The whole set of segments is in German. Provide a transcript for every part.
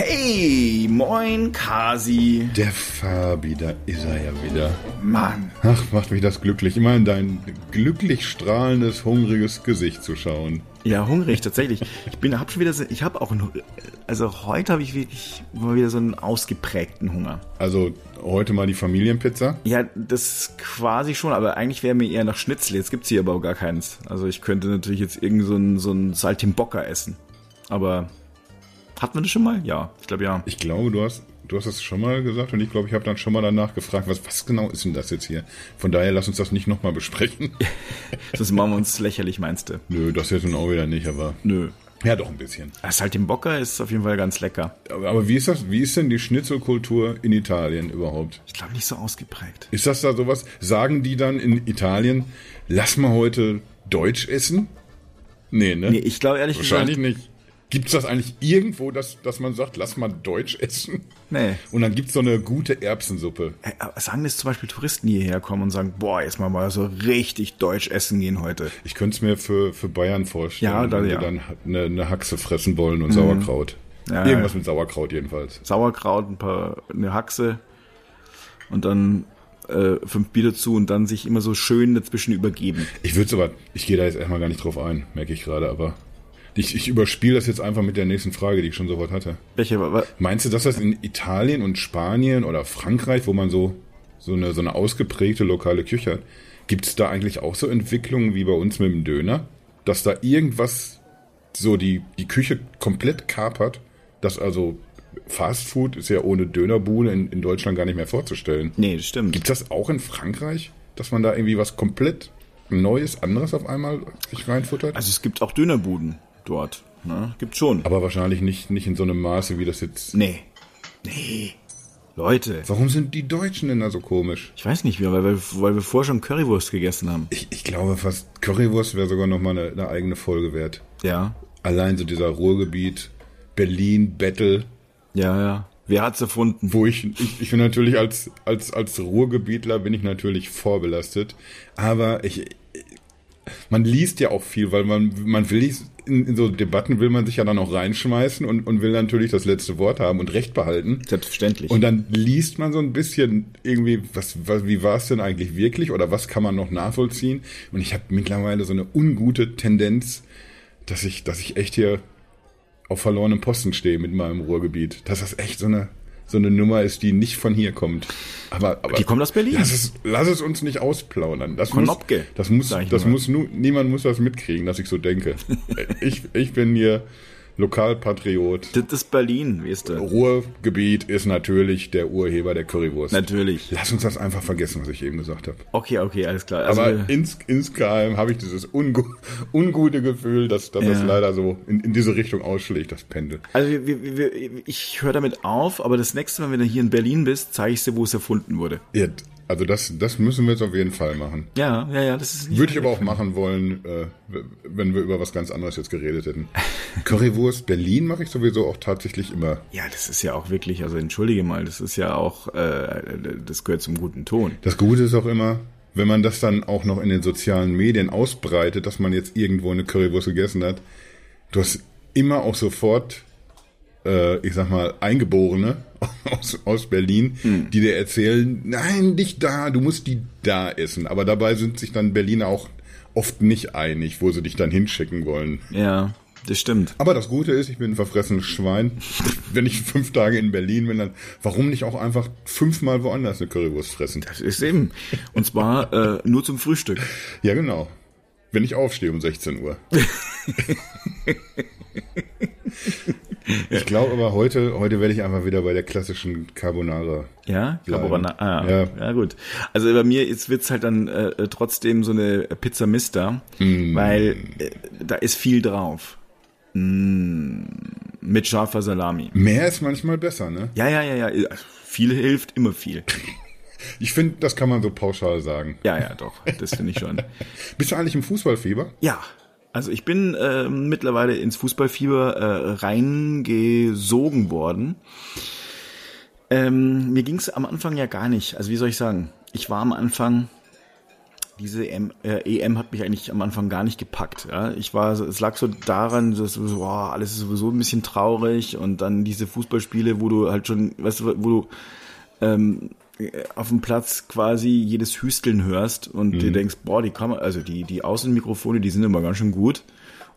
Hey, moin, Kasi. Der Fabi, da ist er ja wieder. Mann. Ach, macht mich das glücklich, immer in dein glücklich strahlendes, hungriges Gesicht zu schauen. Ja, hungrig, tatsächlich. Ich bin, hab schon wieder, so, ich habe auch, also heute habe ich wirklich mal wieder so einen ausgeprägten Hunger. Also heute mal die Familienpizza? Ja, das quasi schon, aber eigentlich wäre mir eher nach Schnitzel. Jetzt gibt's hier aber auch gar keins. Also ich könnte natürlich jetzt irgend so einen, so einen Saltimbocca essen. Aber hatten wir das schon mal? Ja, ich glaube ja. Ich glaube, du hast, du hast das schon mal gesagt und ich glaube, ich habe dann schon mal danach gefragt, was, was genau ist denn das jetzt hier? Von daher lass uns das nicht nochmal besprechen. das machen wir uns lächerlich, meinst du? Nö, das jetzt nun auch wieder nicht, aber. Nö. Ja, doch ein bisschen. Das Saltimbocca ist auf jeden Fall ganz lecker. Aber, aber wie ist das? Wie ist denn die Schnitzelkultur in Italien überhaupt? Ich glaube nicht so ausgeprägt. Ist das da sowas? Sagen die dann in Italien, lass mal heute Deutsch essen? Nee, ne? Nee, ich glaube ehrlich Wahrscheinlich gesagt. nicht. Gibt's das eigentlich irgendwo, dass, dass man sagt, lass mal Deutsch essen? Nee. Und dann gibt's so eine gute Erbsensuppe. Sagen das zum Beispiel Touristen, die hierher kommen und sagen, boah, jetzt mal mal so richtig deutsch essen gehen heute. Ich könnte es mir für, für Bayern vorstellen, Ja, da- wenn ja. Mhm. wir dann eine, eine Haxe fressen wollen und Sauerkraut. Ja, Irgendwas mit Sauerkraut jedenfalls. Sauerkraut, ein paar, eine Haxe und dann äh, fünf Bier dazu und dann sich immer so schön dazwischen übergeben. Ich würde aber, ich gehe da jetzt erstmal gar nicht drauf ein, merke ich gerade, aber ich, ich überspiele das jetzt einfach mit der nächsten Frage, die ich schon sofort hatte. Welche, wa- Meinst du, dass das in Italien und Spanien oder Frankreich, wo man so, so, eine, so eine ausgeprägte lokale Küche hat, gibt es da eigentlich auch so Entwicklungen wie bei uns mit dem Döner? Dass da irgendwas so die, die Küche komplett kapert? Dass also Fast Food ist ja ohne Dönerbude in, in Deutschland gar nicht mehr vorzustellen. nee, das stimmt. Gibt es das auch in Frankreich? Dass man da irgendwie was komplett Neues, anderes auf einmal sich reinfuttert? Also es gibt auch Dönerbuden dort. Ne? Gibt schon. Aber wahrscheinlich nicht, nicht in so einem Maße, wie das jetzt. nee. Nee. Leute. Warum sind die Deutschen denn da so komisch? Ich weiß nicht, weil wir, weil wir vorher schon Currywurst gegessen haben. Ich, ich glaube fast, Currywurst wäre sogar nochmal eine, eine eigene Folge wert. Ja. Allein so dieser Ruhrgebiet, Berlin, Battle, Ja, ja. Wer hat's erfunden? wo ich, ich, ich bin natürlich als, als, als Ruhrgebietler bin ich natürlich vorbelastet. Aber ich, man liest ja auch viel, weil man, man will nicht, in, in so Debatten will man sich ja dann auch reinschmeißen und, und will natürlich das letzte Wort haben und Recht behalten. Selbstverständlich. Und dann liest man so ein bisschen irgendwie, was, was wie war es denn eigentlich wirklich oder was kann man noch nachvollziehen? Und ich habe mittlerweile so eine ungute Tendenz, dass ich, dass ich echt hier auf verlorenem Posten stehe mit meinem Ruhrgebiet. Dass das echt so eine, so eine Nummer ist, die nicht von hier kommt. Aber, aber Die kommt aus Berlin. Lass es, lass es uns nicht ausplaudern. Das Konopke, muss, das muss, das muss nu, niemand muss das mitkriegen, dass ich so denke. ich, ich bin hier Lokalpatriot. das ist Berlin, weißt du. Ruhrgebiet ist natürlich der Urheber der Currywurst. Natürlich. Lass uns das einfach vergessen, was ich eben gesagt habe. Okay, okay, alles klar. Also, Aber ins, insgeheim habe ich dieses ungu ungute Gefühl, dass, dass das Ja. leider so in, in diese Richtung ausschlägt, das Pendel. also wir, wir, wir, ich höre damit auf, aber das nächste Mal, wenn du hier in Berlin bist, zeige ich dir, wo es erfunden wurde. Ja, also das, das müssen wir jetzt auf jeden Fall machen. Ja, ja, ja, das ist Würde ich aber auch machen wollen, äh, wenn wir über was ganz anderes jetzt geredet hätten. Currywurst Berlin mache ich sowieso auch tatsächlich immer. Ja, das ist ja auch wirklich, also entschuldige mal, das ist ja auch, äh, das gehört zum guten Ton. Das Gute ist auch immer, wenn man das dann auch noch in den sozialen Medien ausbreitet, dass man jetzt irgendwo eine Currywurst gegessen hat. Du hast immer auch sofort, äh, ich sag mal, Eingeborene aus, aus Berlin, die dir erzählen, nein, nicht da, du musst die da essen. Aber dabei sind sich dann Berliner auch oft nicht einig, wo sie dich dann hinschicken wollen. Ja, das stimmt. Aber das Gute ist, ich bin ein verfressenes Schwein. Wenn ich fünf Tage in Berlin bin, dann warum nicht auch einfach fünfmal woanders eine Currywurst fressen? Das ist eben. Und zwar äh, nur zum Frühstück. Ja, genau. Wenn ich aufstehe um 16 Uhr. ich glaube aber heute, heute werde ich einfach wieder bei der klassischen Carbonara. Ja. Carbonara. Ah, Ja. ja. gut. Also bei mir jetzt wird's halt dann äh, trotzdem so eine Pizza Mister, weil äh, da ist viel drauf. Mm, mit scharfer Salami. Mehr ist manchmal besser, ne? Ja, ja, ja, ja. Viel hilft immer viel. Ich finde, das kann man so pauschal sagen. Ja, ja, doch. Das finde ich schon. Bist du eigentlich im Fußballfieber? Ja. Also ich bin äh, mittlerweile ins Fußballfieber äh, reingesogen worden. Ähm, mir ging's am Anfang ja gar nicht. Also wie soll ich sagen? Ich war am Anfang diese EM, äh, EM hat mich eigentlich am Anfang gar nicht gepackt. Ja? Ich war, es lag so daran, dass so, alles ist sowieso ein bisschen traurig und dann diese Fußballspiele, wo du halt schon, weißt du, wo du ähm, auf dem Platz quasi jedes Hüsteln hörst und mhm. dir denkst, boah, die Kamera, also die die Außenmikrofone, die sind immer ganz schön gut.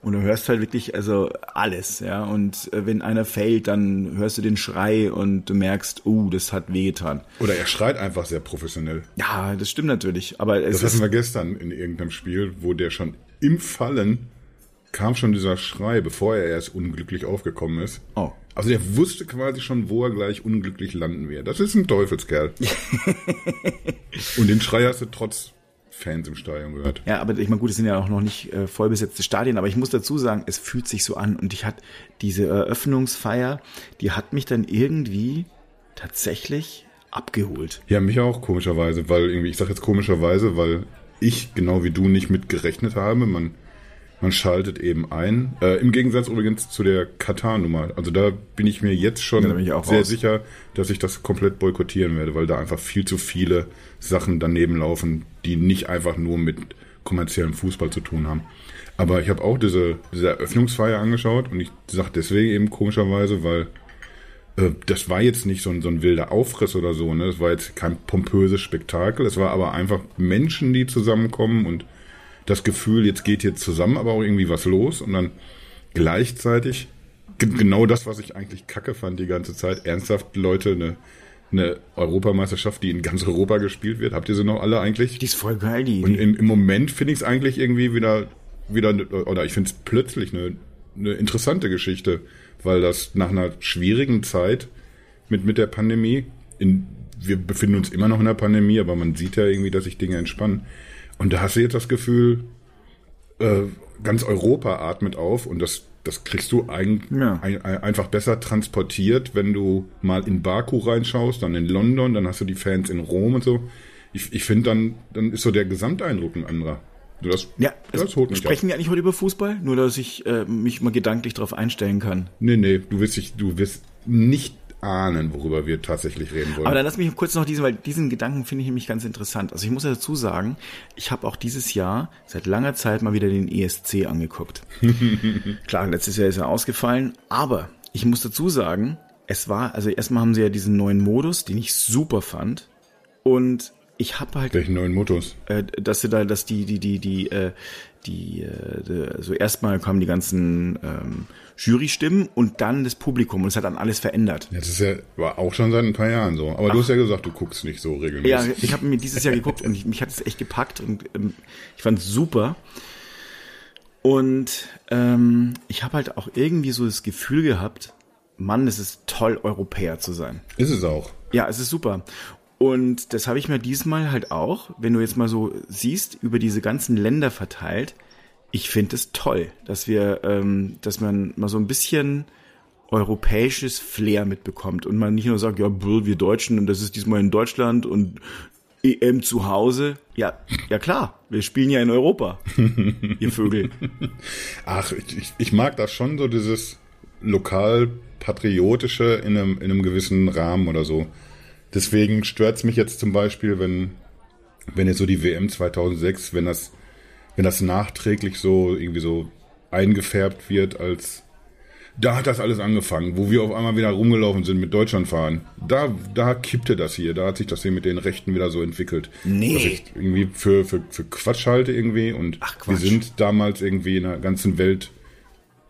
Und du hörst halt wirklich also alles, ja. Und äh, wenn einer fällt, dann hörst du den Schrei und du merkst, oh, das hat wehgetan. Oder er schreit einfach sehr professionell. Ja, das stimmt natürlich. Aber es das hatten wir gestern in irgendeinem Spiel, wo der schon im Fallen kam schon dieser Schrei, bevor er erst unglücklich aufgekommen ist. Oh. Also der wusste quasi schon, wo er gleich unglücklich landen wird. Das ist ein Teufelskerl. und den Schrei hast du trotz Fans im Stadion gehört. Ja, aber ich meine, gut, es sind ja auch noch nicht äh, vollbesetzte Stadien, aber ich muss dazu sagen, es fühlt sich so an und ich hatte diese Eröffnungsfeier, die hat mich dann irgendwie tatsächlich abgeholt. Ja, mich auch komischerweise, weil irgendwie, ich sag jetzt komischerweise, weil ich genau wie du nicht mit gerechnet habe. Man man schaltet eben ein. Äh, Im Gegensatz übrigens zu der Katar-Nummer. Also da bin ich mir jetzt schon ja, sehr raus. sicher, dass ich das komplett boykottieren werde, weil da einfach viel zu viele Sachen daneben laufen, die nicht einfach nur mit kommerziellem Fußball zu tun haben. Aber ich habe auch diese, diese Eröffnungsfeier angeschaut und ich sage deswegen eben komischerweise, weil äh, das war jetzt nicht so ein, so ein wilder Aufriss oder so, ne? Das war jetzt kein pompöses Spektakel, es war aber einfach Menschen, die zusammenkommen und das Gefühl, jetzt geht hier zusammen aber auch irgendwie was los und dann gleichzeitig genau das, was ich eigentlich kacke fand die ganze Zeit, ernsthaft Leute eine eine Europameisterschaft, die in ganz Europa gespielt wird. Habt ihr sie noch alle eigentlich? Die ist voll geil, die Idee. Und im, im Moment finde ich es eigentlich irgendwie wieder, wieder, oder ich finde es plötzlich eine, eine interessante Geschichte, weil das nach einer schwierigen Zeit mit, mit der Pandemie, in, wir befinden uns immer noch in der Pandemie, aber man sieht ja irgendwie, dass sich Dinge entspannen. Und da hast du jetzt das Gefühl, äh, ganz Europa atmet auf und das, das kriegst du ein, ja. ein, ein, einfach besser transportiert, wenn du mal in Baku reinschaust, dann in London, dann hast du die Fans in Rom und so. Ich, ich finde, dann, dann ist so der Gesamteindruck ein anderer. Das, ja, das holt mich sprechen wir eigentlich heute über Fußball? Nur, dass ich äh, mich mal gedanklich darauf einstellen kann. Nee, nee, du wirst, dich, du wirst nicht ahnen, worüber wir tatsächlich reden wollen. Aber dann lass mich kurz noch diesen, weil diesen Gedanken finde ich nämlich ganz interessant. Also ich muss ja dazu sagen, ich habe auch dieses Jahr seit langer Zeit mal wieder den ESC angeguckt. Klar, letztes Jahr ist er ausgefallen, aber ich muss dazu sagen, es war, also erstmal haben sie ja diesen neuen Modus, den ich super fand. Und ich habe halt. Welchen neuen Modus? Äh, dass sie da, dass die, die, die, die, äh, die, äh, also erstmal kamen die ganzen ähm, Jury-Stimmen und dann das Publikum und es hat dann alles verändert. Ja, das ist ja war auch schon seit ein paar Jahren so. Aber Ach. du hast ja gesagt, du guckst nicht so regelmäßig. Ja, ich habe mir dieses Jahr geguckt und ich, mich hat es echt gepackt und ähm, ich fand es super. Und ähm, ich habe halt auch irgendwie so das Gefühl gehabt, Mann, es ist toll, Europäer zu sein. Ist es auch. Ja, es ist super. Und das habe ich mir diesmal halt auch, wenn du jetzt mal so siehst, über diese ganzen Länder verteilt. Ich finde es toll, dass wir, ähm, dass man mal so ein bisschen europäisches Flair mitbekommt und man nicht nur sagt, ja, wir Deutschen und das ist diesmal in Deutschland und EM zu Hause. Ja, ja klar, wir spielen ja in Europa, ihr Vögel. Ach, ich, ich mag das schon so, dieses lokal patriotische in einem, in einem gewissen Rahmen oder so. Deswegen stört es mich jetzt zum Beispiel, wenn, wenn jetzt so die WM 2006, wenn das, wenn das nachträglich so irgendwie so eingefärbt wird als da hat das alles angefangen, wo wir auf einmal wieder rumgelaufen sind mit Deutschland fahren. Da, da kippte das hier, da hat sich das hier mit den Rechten wieder so entwickelt. Nee. Was ich irgendwie für, für, für Quatsch halte irgendwie und Ach, wir sind damals irgendwie in der ganzen Welt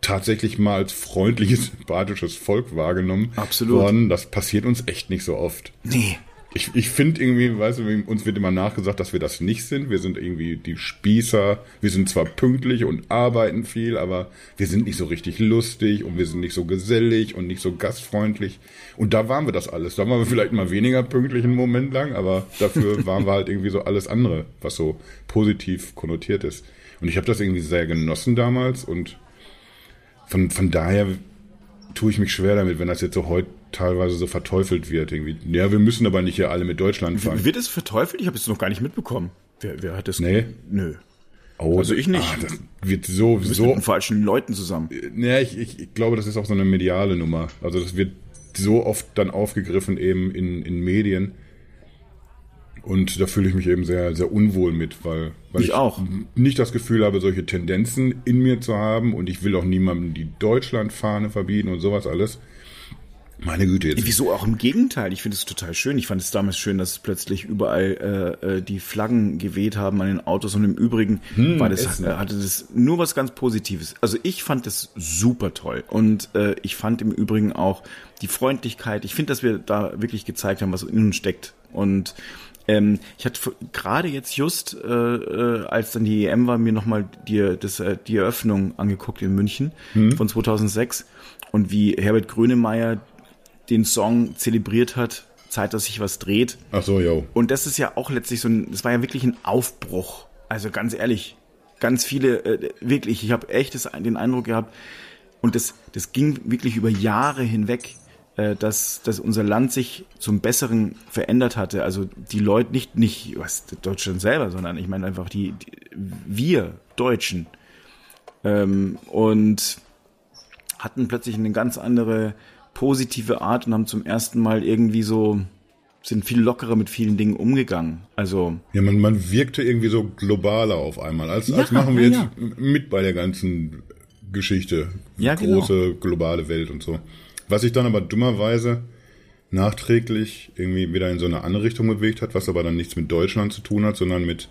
tatsächlich mal als freundliches, sympathisches Volk wahrgenommen Absolut. worden. Das passiert uns echt nicht so oft. Nee. Ich, ich finde irgendwie, weißt du, uns wird immer nachgesagt, dass wir das nicht sind. Wir sind irgendwie die Spießer. Wir sind zwar pünktlich und arbeiten viel, aber wir sind nicht so richtig lustig und wir sind nicht so gesellig und nicht so gastfreundlich. Und da waren wir das alles. Da waren wir vielleicht mal weniger pünktlich einen Moment lang, aber dafür waren wir halt irgendwie so alles andere, was so positiv konnotiert ist. Und ich habe das irgendwie sehr genossen damals und von, von daher tue ich mich schwer damit, wenn das jetzt so heute teilweise so verteufelt wird. Irgendwie. Ja, wir müssen aber nicht hier alle mit Deutschland fahren. Wird es verteufelt? Ich habe es noch gar nicht mitbekommen. Wer, wer hat das? Nee. Nö. Oh, also ich nicht. Ah, das wird so, so mit den falschen Leuten zusammen. Ja, ich, ich, ich glaube, das ist auch so eine mediale Nummer. Also das wird so oft dann aufgegriffen eben in, in Medien. Und da fühle ich mich eben sehr, sehr unwohl mit, weil, weil ich, ich auch. nicht das Gefühl habe, solche Tendenzen in mir zu haben und ich will auch niemandem die Deutschlandfahne verbieten und sowas alles. Meine Güte jetzt. Wieso auch im Gegenteil? Ich finde es total schön. Ich fand es damals schön, dass plötzlich überall äh, äh, die Flaggen geweht haben an den Autos und im Übrigen hm, war das, äh, hatte das nur was ganz Positives. Also ich fand das super toll und äh, ich fand im Übrigen auch die Freundlichkeit. Ich finde, dass wir da wirklich gezeigt haben, was in uns steckt und ähm, ich hatte gerade jetzt just, äh, äh, als dann die EM war, mir nochmal die, das, äh, die Eröffnung angeguckt in München hm. von 2006 und wie Herbert Grönemeyer den Song zelebriert hat, Zeit, dass sich was dreht. Ach so, jo. Und das ist ja auch letztlich so ein, das war ja wirklich ein Aufbruch. Also ganz ehrlich, ganz viele, äh, wirklich, ich habe echt das, den Eindruck gehabt, und das, das ging wirklich über Jahre hinweg, dass, dass unser Land sich zum Besseren verändert hatte. Also die Leute, nicht, nicht was Deutschland selber, sondern ich meine einfach die, die wir Deutschen. Ähm, und hatten plötzlich eine ganz andere positive Art und haben zum ersten Mal irgendwie so sind viel lockerer mit vielen Dingen umgegangen. Also ja, man, man wirkte irgendwie so globaler auf einmal. Als, ja, als machen wir ja, jetzt ja. mit bei der ganzen Geschichte. Ja, genau. Große genau. globale Welt und so. Was sich dann aber dummerweise nachträglich irgendwie wieder in so eine andere Richtung bewegt hat, was aber dann nichts mit Deutschland zu tun hat, sondern mit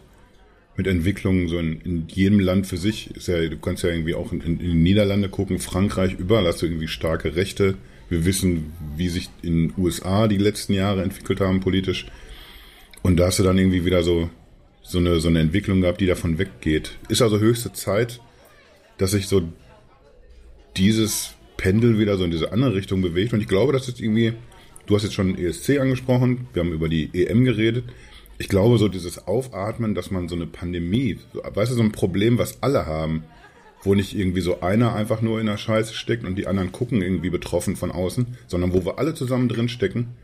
mit Entwicklungen so in, in jedem Land für sich. Ist ja, du kannst ja irgendwie auch in, in die Niederlande gucken, Frankreich, überall hast du irgendwie starke Rechte wir wissen, wie sich in den USA die letzten Jahre entwickelt haben politisch. Und da hast du dann irgendwie wieder so, so, eine, so eine Entwicklung gehabt, die davon weggeht. Ist also höchste Zeit, dass sich so dieses Pendel wieder so in diese andere Richtung bewegt. Und ich glaube, dass jetzt irgendwie, du hast jetzt schon ESC angesprochen, wir haben über die EM geredet. Ich glaube, so dieses Aufatmen, dass man so eine Pandemie, weißt du, so ein Problem, was alle haben, wo nicht irgendwie so einer einfach nur in der Scheiße steckt und die anderen gucken irgendwie betroffen von außen, sondern wo wir alle zusammen drin stecken.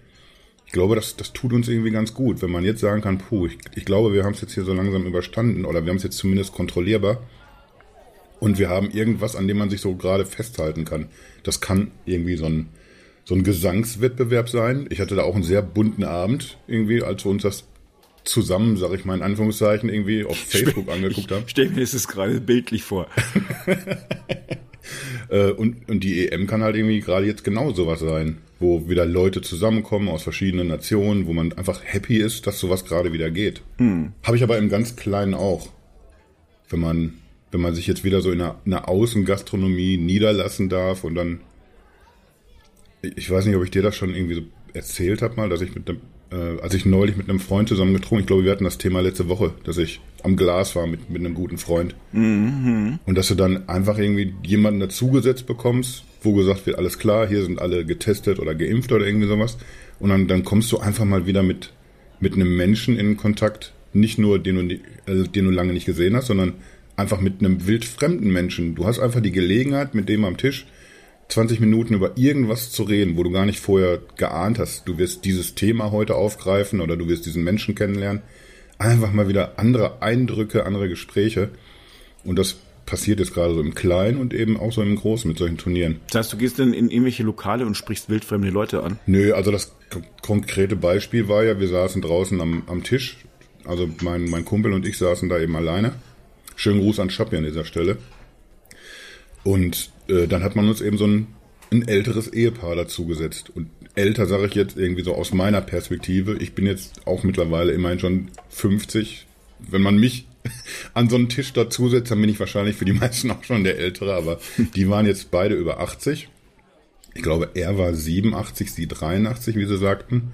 Ich glaube, das, das tut uns irgendwie ganz gut, wenn man jetzt sagen kann, puh, ich, ich glaube, wir haben es jetzt hier so langsam überstanden oder wir haben es jetzt zumindest kontrollierbar und wir haben irgendwas, an dem man sich so gerade festhalten kann. Das kann irgendwie so ein, so ein Gesangswettbewerb sein. Ich hatte da auch einen sehr bunten Abend irgendwie, als wir uns das zusammen, sag ich mal in Anführungszeichen, irgendwie auf Facebook angeguckt haben. Stell mir das gerade bildlich vor. Äh, und, und die EM kann halt irgendwie gerade jetzt genau sowas sein, wo wieder Leute zusammenkommen aus verschiedenen Nationen, wo man einfach happy ist, dass sowas gerade wieder geht. Hm. Habe ich aber im ganz Kleinen auch. Wenn man, wenn man sich jetzt wieder so in einer, in einer Außengastronomie niederlassen darf und dann, ich weiß nicht, ob ich dir das schon irgendwie so erzählt habe mal, dass ich mit einem äh, als ich neulich mit einem Freund zusammen getrunken, ich glaube, wir hatten das Thema letzte Woche, dass ich am Glas war mit, mit einem guten Freund. Mhm. Und dass du dann einfach irgendwie jemanden dazugesetzt bekommst, wo gesagt wird, alles klar, hier sind alle getestet oder geimpft oder irgendwie sowas. Und dann, dann kommst du einfach mal wieder mit, mit einem Menschen in Kontakt, nicht nur den du, äh, den du lange nicht gesehen hast, sondern einfach mit einem wildfremden Menschen. Du hast einfach die Gelegenheit, mit dem am Tisch 20 Minuten über irgendwas zu reden, wo du gar nicht vorher geahnt hast, du wirst dieses Thema heute aufgreifen oder du wirst diesen Menschen kennenlernen. Einfach mal wieder andere Eindrücke, andere Gespräche. Und das passiert jetzt gerade so im Kleinen und eben auch so im Großen mit solchen Turnieren. Das heißt, du gehst dann in irgendwelche Lokale und sprichst wildfremde Leute an? Nö, also das konkrete Beispiel war ja, wir saßen draußen am, am Tisch. Also mein, mein Kumpel und ich saßen da eben alleine. Schönen Gruß an Schappi an dieser Stelle. Und äh, dann hat man uns eben so ein, ein älteres Ehepaar dazugesetzt. Und älter sage ich jetzt irgendwie so aus meiner Perspektive. Ich bin jetzt auch mittlerweile immerhin schon 50. Wenn man mich an so einen Tisch dazusetzt, dann bin ich wahrscheinlich für die meisten auch schon der Ältere, aber die waren jetzt beide über 80. Ich glaube, er war 87, sie 83, wie sie sagten.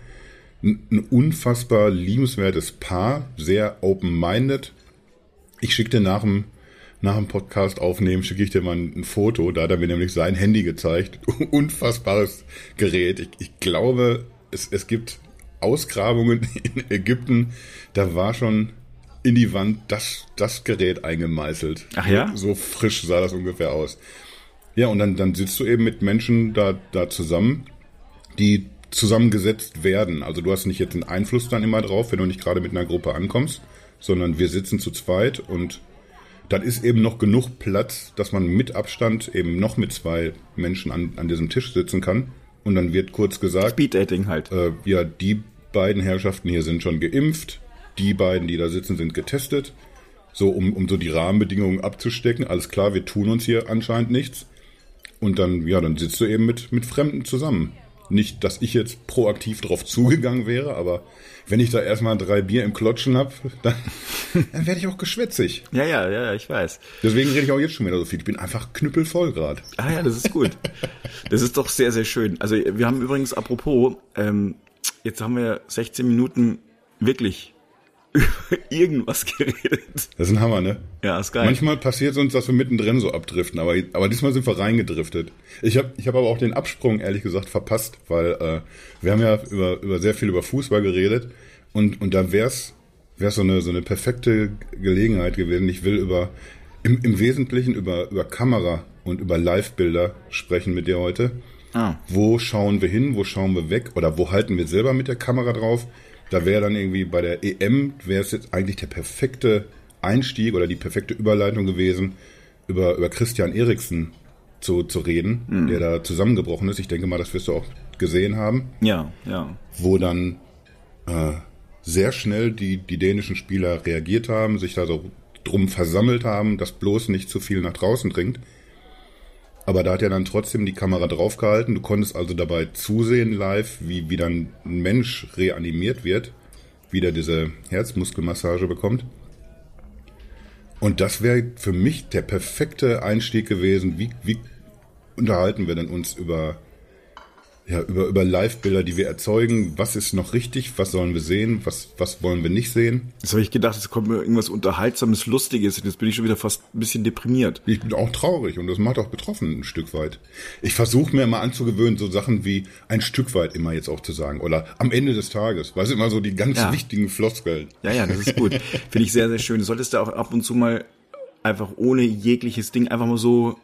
Ein unfassbar liebenswertes Paar, sehr open-minded. Ich schickte nach dem nach dem Podcast aufnehmen, schicke ich dir mal ein, Foto. Da hat er mir nämlich sein Handy gezeigt. Unfassbares Gerät. Ich, ich glaube, es, es gibt Ausgrabungen in Ägypten. Da war schon in die Wand das, das Gerät eingemeißelt. Ach ja? So frisch sah das ungefähr aus. Ja, und dann, dann sitzt du eben mit Menschen da, da zusammen, die zusammengesetzt werden. Also du hast nicht jetzt einen Einfluss dann immer drauf, wenn du nicht gerade mit einer Gruppe ankommst, sondern wir sitzen zu zweit und dann ist eben noch genug Platz, dass man mit Abstand eben noch mit zwei Menschen an, an diesem Tisch sitzen kann. Und dann wird kurz gesagt, Speed Dating halt. Äh, ja, die beiden Herrschaften hier sind schon geimpft, die beiden, die da sitzen, sind getestet, so um, um so die Rahmenbedingungen abzustecken. Alles klar, wir tun uns hier anscheinend nichts. Und dann, ja, dann sitzt du eben mit, mit Fremden zusammen. Nicht, dass ich jetzt proaktiv drauf zugegangen wäre, aber wenn ich da erstmal drei Bier im Klotschen hab, dann, dann werde ich auch geschwätzig. Ja, ja, ja, ich weiß. Deswegen rede ich auch jetzt schon wieder so viel. Ich bin einfach knüppelvoll gerade. Ah ja, das ist gut. Das ist doch sehr, sehr schön. Also wir haben übrigens, apropos, ähm, jetzt haben wir 16 Minuten wirklich über irgendwas geredet. Das ist ein Hammer, ne? Ja, ist geil. Manchmal passiert es uns, dass wir mittendrin so abdriften, aber, aber diesmal sind wir reingedriftet. Ich habe ich hab aber auch den Absprung, ehrlich gesagt, verpasst, weil äh, wir haben ja über, über sehr viel über Fußball geredet und, und da wär's wär's so eine, so eine perfekte Gelegenheit gewesen. Ich will über im, im Wesentlichen über, über Kamera und über Live-Bilder sprechen mit dir heute. Ah. Wo schauen wir hin, wo schauen wir weg oder wo halten wir selber mit der Kamera drauf? Da wäre dann irgendwie bei der EM, wäre es jetzt eigentlich der perfekte Einstieg oder die perfekte Überleitung gewesen, über, über Christian Eriksen zu, zu reden, mhm. der da zusammengebrochen ist. Ich denke mal, das wirst du auch gesehen haben. Ja, ja. Wo dann äh, sehr schnell die, die dänischen Spieler reagiert haben, sich da so drum versammelt haben, dass bloß nicht zu viel nach draußen dringt. Aber da hat er dann trotzdem die Kamera draufgehalten. Du konntest also dabei zusehen live, wie, wie dann ein Mensch reanimiert wird, wie der diese Herzmuskelmassage bekommt. Und das wäre für mich der perfekte Einstieg gewesen. Wie, wie unterhalten wir denn uns über ja, über, über Live-Bilder, die wir erzeugen. Was ist noch richtig? Was sollen wir sehen? Was, was wollen wir nicht sehen? Jetzt habe ich gedacht, es kommt mir irgendwas Unterhaltsames, Lustiges. Jetzt bin ich schon wieder fast ein bisschen deprimiert. Ich bin auch traurig und das macht auch betroffen ein Stück weit. Ich versuche mir immer anzugewöhnen, so Sachen wie ein Stück weit immer jetzt auch zu sagen. Oder am Ende des Tages. Weißt du, immer so die ganz ja. wichtigen Floskeln. Ja, ja, das ist gut. Finde ich sehr, sehr schön. Du solltest da auch ab und zu mal einfach ohne jegliches Ding einfach mal so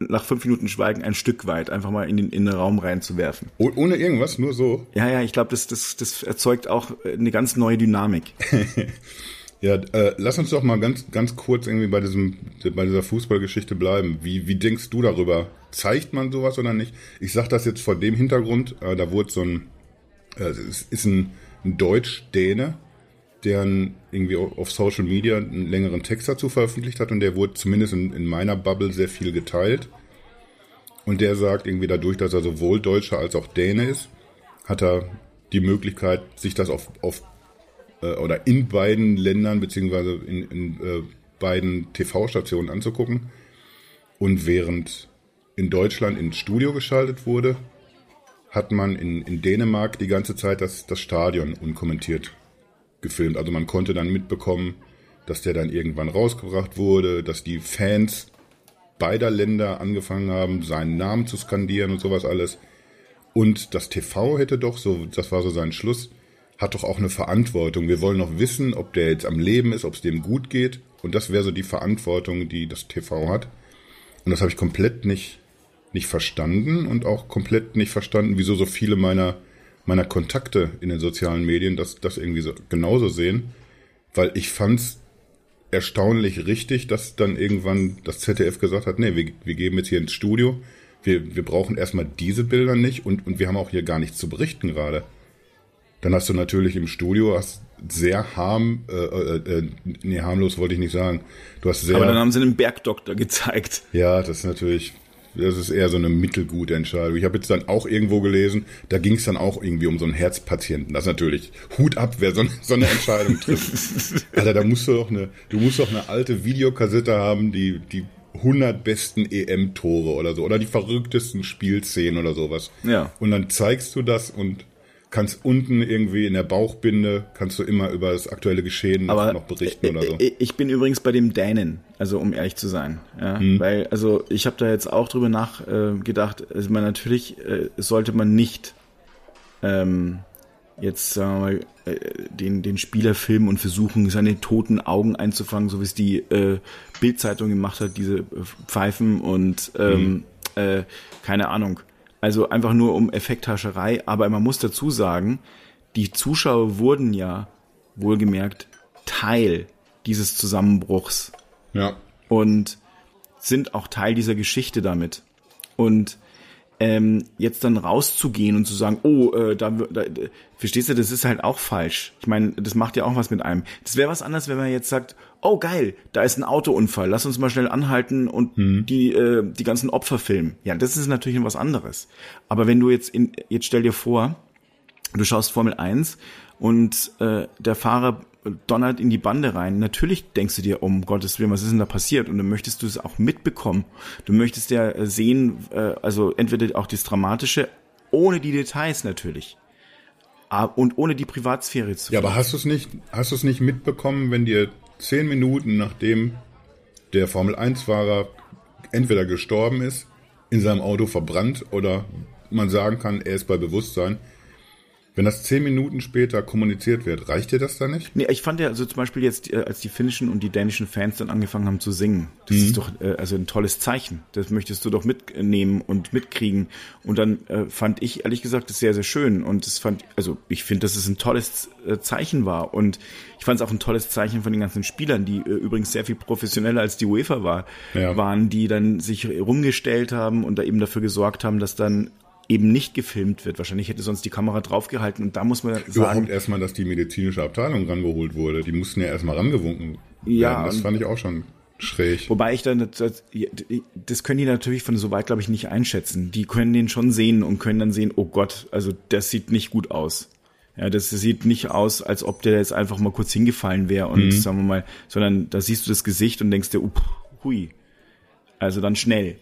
nach fünf Minuten Schweigen ein Stück weit einfach mal in den, in den Raum reinzuwerfen. Oh, ohne irgendwas, nur so? Ja, ja, ich glaube, das, das, das erzeugt auch eine ganz neue Dynamik. ja, äh, lass uns doch mal ganz, ganz kurz irgendwie bei diesem, bei dieser Fußballgeschichte bleiben. Wie, wie denkst du darüber? Zeigt man sowas oder nicht? Ich sag das jetzt vor dem Hintergrund, äh, da wurde so ein, äh, es ist ein, ein Deutsch-Däne, der irgendwie auf Social Media einen längeren Text dazu veröffentlicht hat und der wurde zumindest in, in, meiner Bubble sehr viel geteilt. Und der sagt irgendwie dadurch, dass er sowohl Deutscher als auch Däne ist, hat er die Möglichkeit, sich das auf, auf äh, oder in beiden Ländern beziehungsweise in, in äh, beiden TV-Stationen anzugucken. Und während in Deutschland ins Studio geschaltet wurde, hat man in, in Dänemark die ganze Zeit das, das Stadion unkommentiert gefilmt. Also man konnte dann mitbekommen, dass der dann irgendwann rausgebracht wurde, dass die Fans beider Länder angefangen haben, seinen Namen zu skandieren und sowas alles. Und das TV hätte doch, so, das war so sein Schluss, hat doch auch eine Verantwortung. Wir wollen noch wissen, ob der jetzt am Leben ist, ob es dem gut geht. Und das wäre so die Verantwortung, die das TV hat. Und das habe ich komplett nicht, nicht verstanden und auch komplett nicht verstanden, wieso so viele meiner meiner Kontakte in den sozialen Medien das, das irgendwie so genauso sehen, weil ich fand's erstaunlich richtig, dass dann irgendwann das ZDF gesagt hat, nee, wir, wir geben jetzt hier ins Studio, wir, wir brauchen erstmal diese Bilder nicht und, und wir haben auch hier gar nichts zu berichten gerade. Dann hast du natürlich im Studio hast sehr harm, äh, äh, äh, nee, harmlos wollte ich nicht sagen. Du hast sehr. Aber dann haben sie einen Bergdoktor gezeigt. Ja, das ist natürlich das ist eher so eine mittelgute Entscheidung. Ich habe jetzt dann auch irgendwo gelesen, da ging es dann auch irgendwie um so einen Herzpatienten. Das ist natürlich Hut ab, wer so, so eine Entscheidung trifft. Alter, da musst du doch eine, du musst doch eine alte Videokassette haben, die, die 100 besten EM-Tore oder so, oder die verrücktesten Spielszenen oder sowas. Ja. Und dann zeigst du das und kannst unten irgendwie in der Bauchbinde, kannst du immer über das aktuelle Geschehen noch, noch berichten oder so. Ich bin übrigens bei dem Dänen, also um ehrlich zu sein. Ja, hm. Weil, also ich habe da jetzt auch drüber nachgedacht, äh, also man natürlich äh, sollte man nicht ähm, jetzt sagen wir mal, äh, den, den Spieler filmen und versuchen, seine toten Augen einzufangen, so wie es die äh, Bildzeitung gemacht hat, diese Pfeifen und ähm, hm. äh, keine Ahnung also einfach nur um Effekthascherei. Aber man muss dazu sagen, die Zuschauer wurden ja wohlgemerkt Teil dieses Zusammenbruchs. Ja. Und sind auch Teil dieser Geschichte damit. Und ähm, jetzt dann rauszugehen und zu sagen, oh, äh, da, da verstehst du, das ist halt auch falsch. Ich meine, das macht ja auch was mit einem. Das wäre was anderes, wenn man jetzt sagt, oh geil, da ist ein Autounfall, lass uns mal schnell anhalten und hm. die äh, die ganzen Opfer filmen. Ja, das ist natürlich was anderes. Aber wenn du jetzt in jetzt stell dir vor, du schaust Formel 1 und äh, der Fahrer donnert in die Bande rein. Natürlich denkst du dir, um Gottes Willen, was ist denn da passiert? Und dann möchtest du es auch mitbekommen. Du möchtest ja äh, sehen, äh, also entweder auch das Dramatische, ohne die Details natürlich. Und ohne die Privatsphäre zu. Ja, aber hast du es nicht, hast du es nicht mitbekommen, wenn dir zehn Minuten nachdem der Formel 1-Fahrer entweder gestorben ist, in seinem Auto verbrannt oder man sagen kann, er ist bei Bewusstsein, wenn das zehn Minuten später kommuniziert wird, reicht dir das dann nicht? Nee, ich fand ja, also zum Beispiel jetzt, äh, als die finnischen und die dänischen Fans dann angefangen haben zu singen, das mhm. ist doch äh, also ein tolles Zeichen. Das möchtest du doch mitnehmen und mitkriegen. Und dann äh, fand ich, ehrlich gesagt, das sehr, sehr schön. Und das fand, also ich finde, dass es ein tolles äh, Zeichen war. Und ich fand es auch ein tolles Zeichen von den ganzen Spielern, die äh, übrigens sehr viel professioneller als die UEFA war, ja. waren, die dann sich rumgestellt haben und da eben dafür gesorgt haben, dass dann eben nicht gefilmt wird. Wahrscheinlich hätte sonst die Kamera draufgehalten und da muss man sagen. Überhaupt erstmal, dass die medizinische Abteilung rangeholt wurde. Die mussten ja erstmal rangewunken. Ja. Werden. Das fand ich auch schon schräg. Wobei ich dann, das, das können die natürlich von so weit, glaube ich, nicht einschätzen. Die können den schon sehen und können dann sehen, oh Gott, also das sieht nicht gut aus. Ja, das sieht nicht aus, als ob der jetzt einfach mal kurz hingefallen wäre und mhm. sagen wir mal, sondern da siehst du das Gesicht und denkst dir, up, hui. Also dann schnell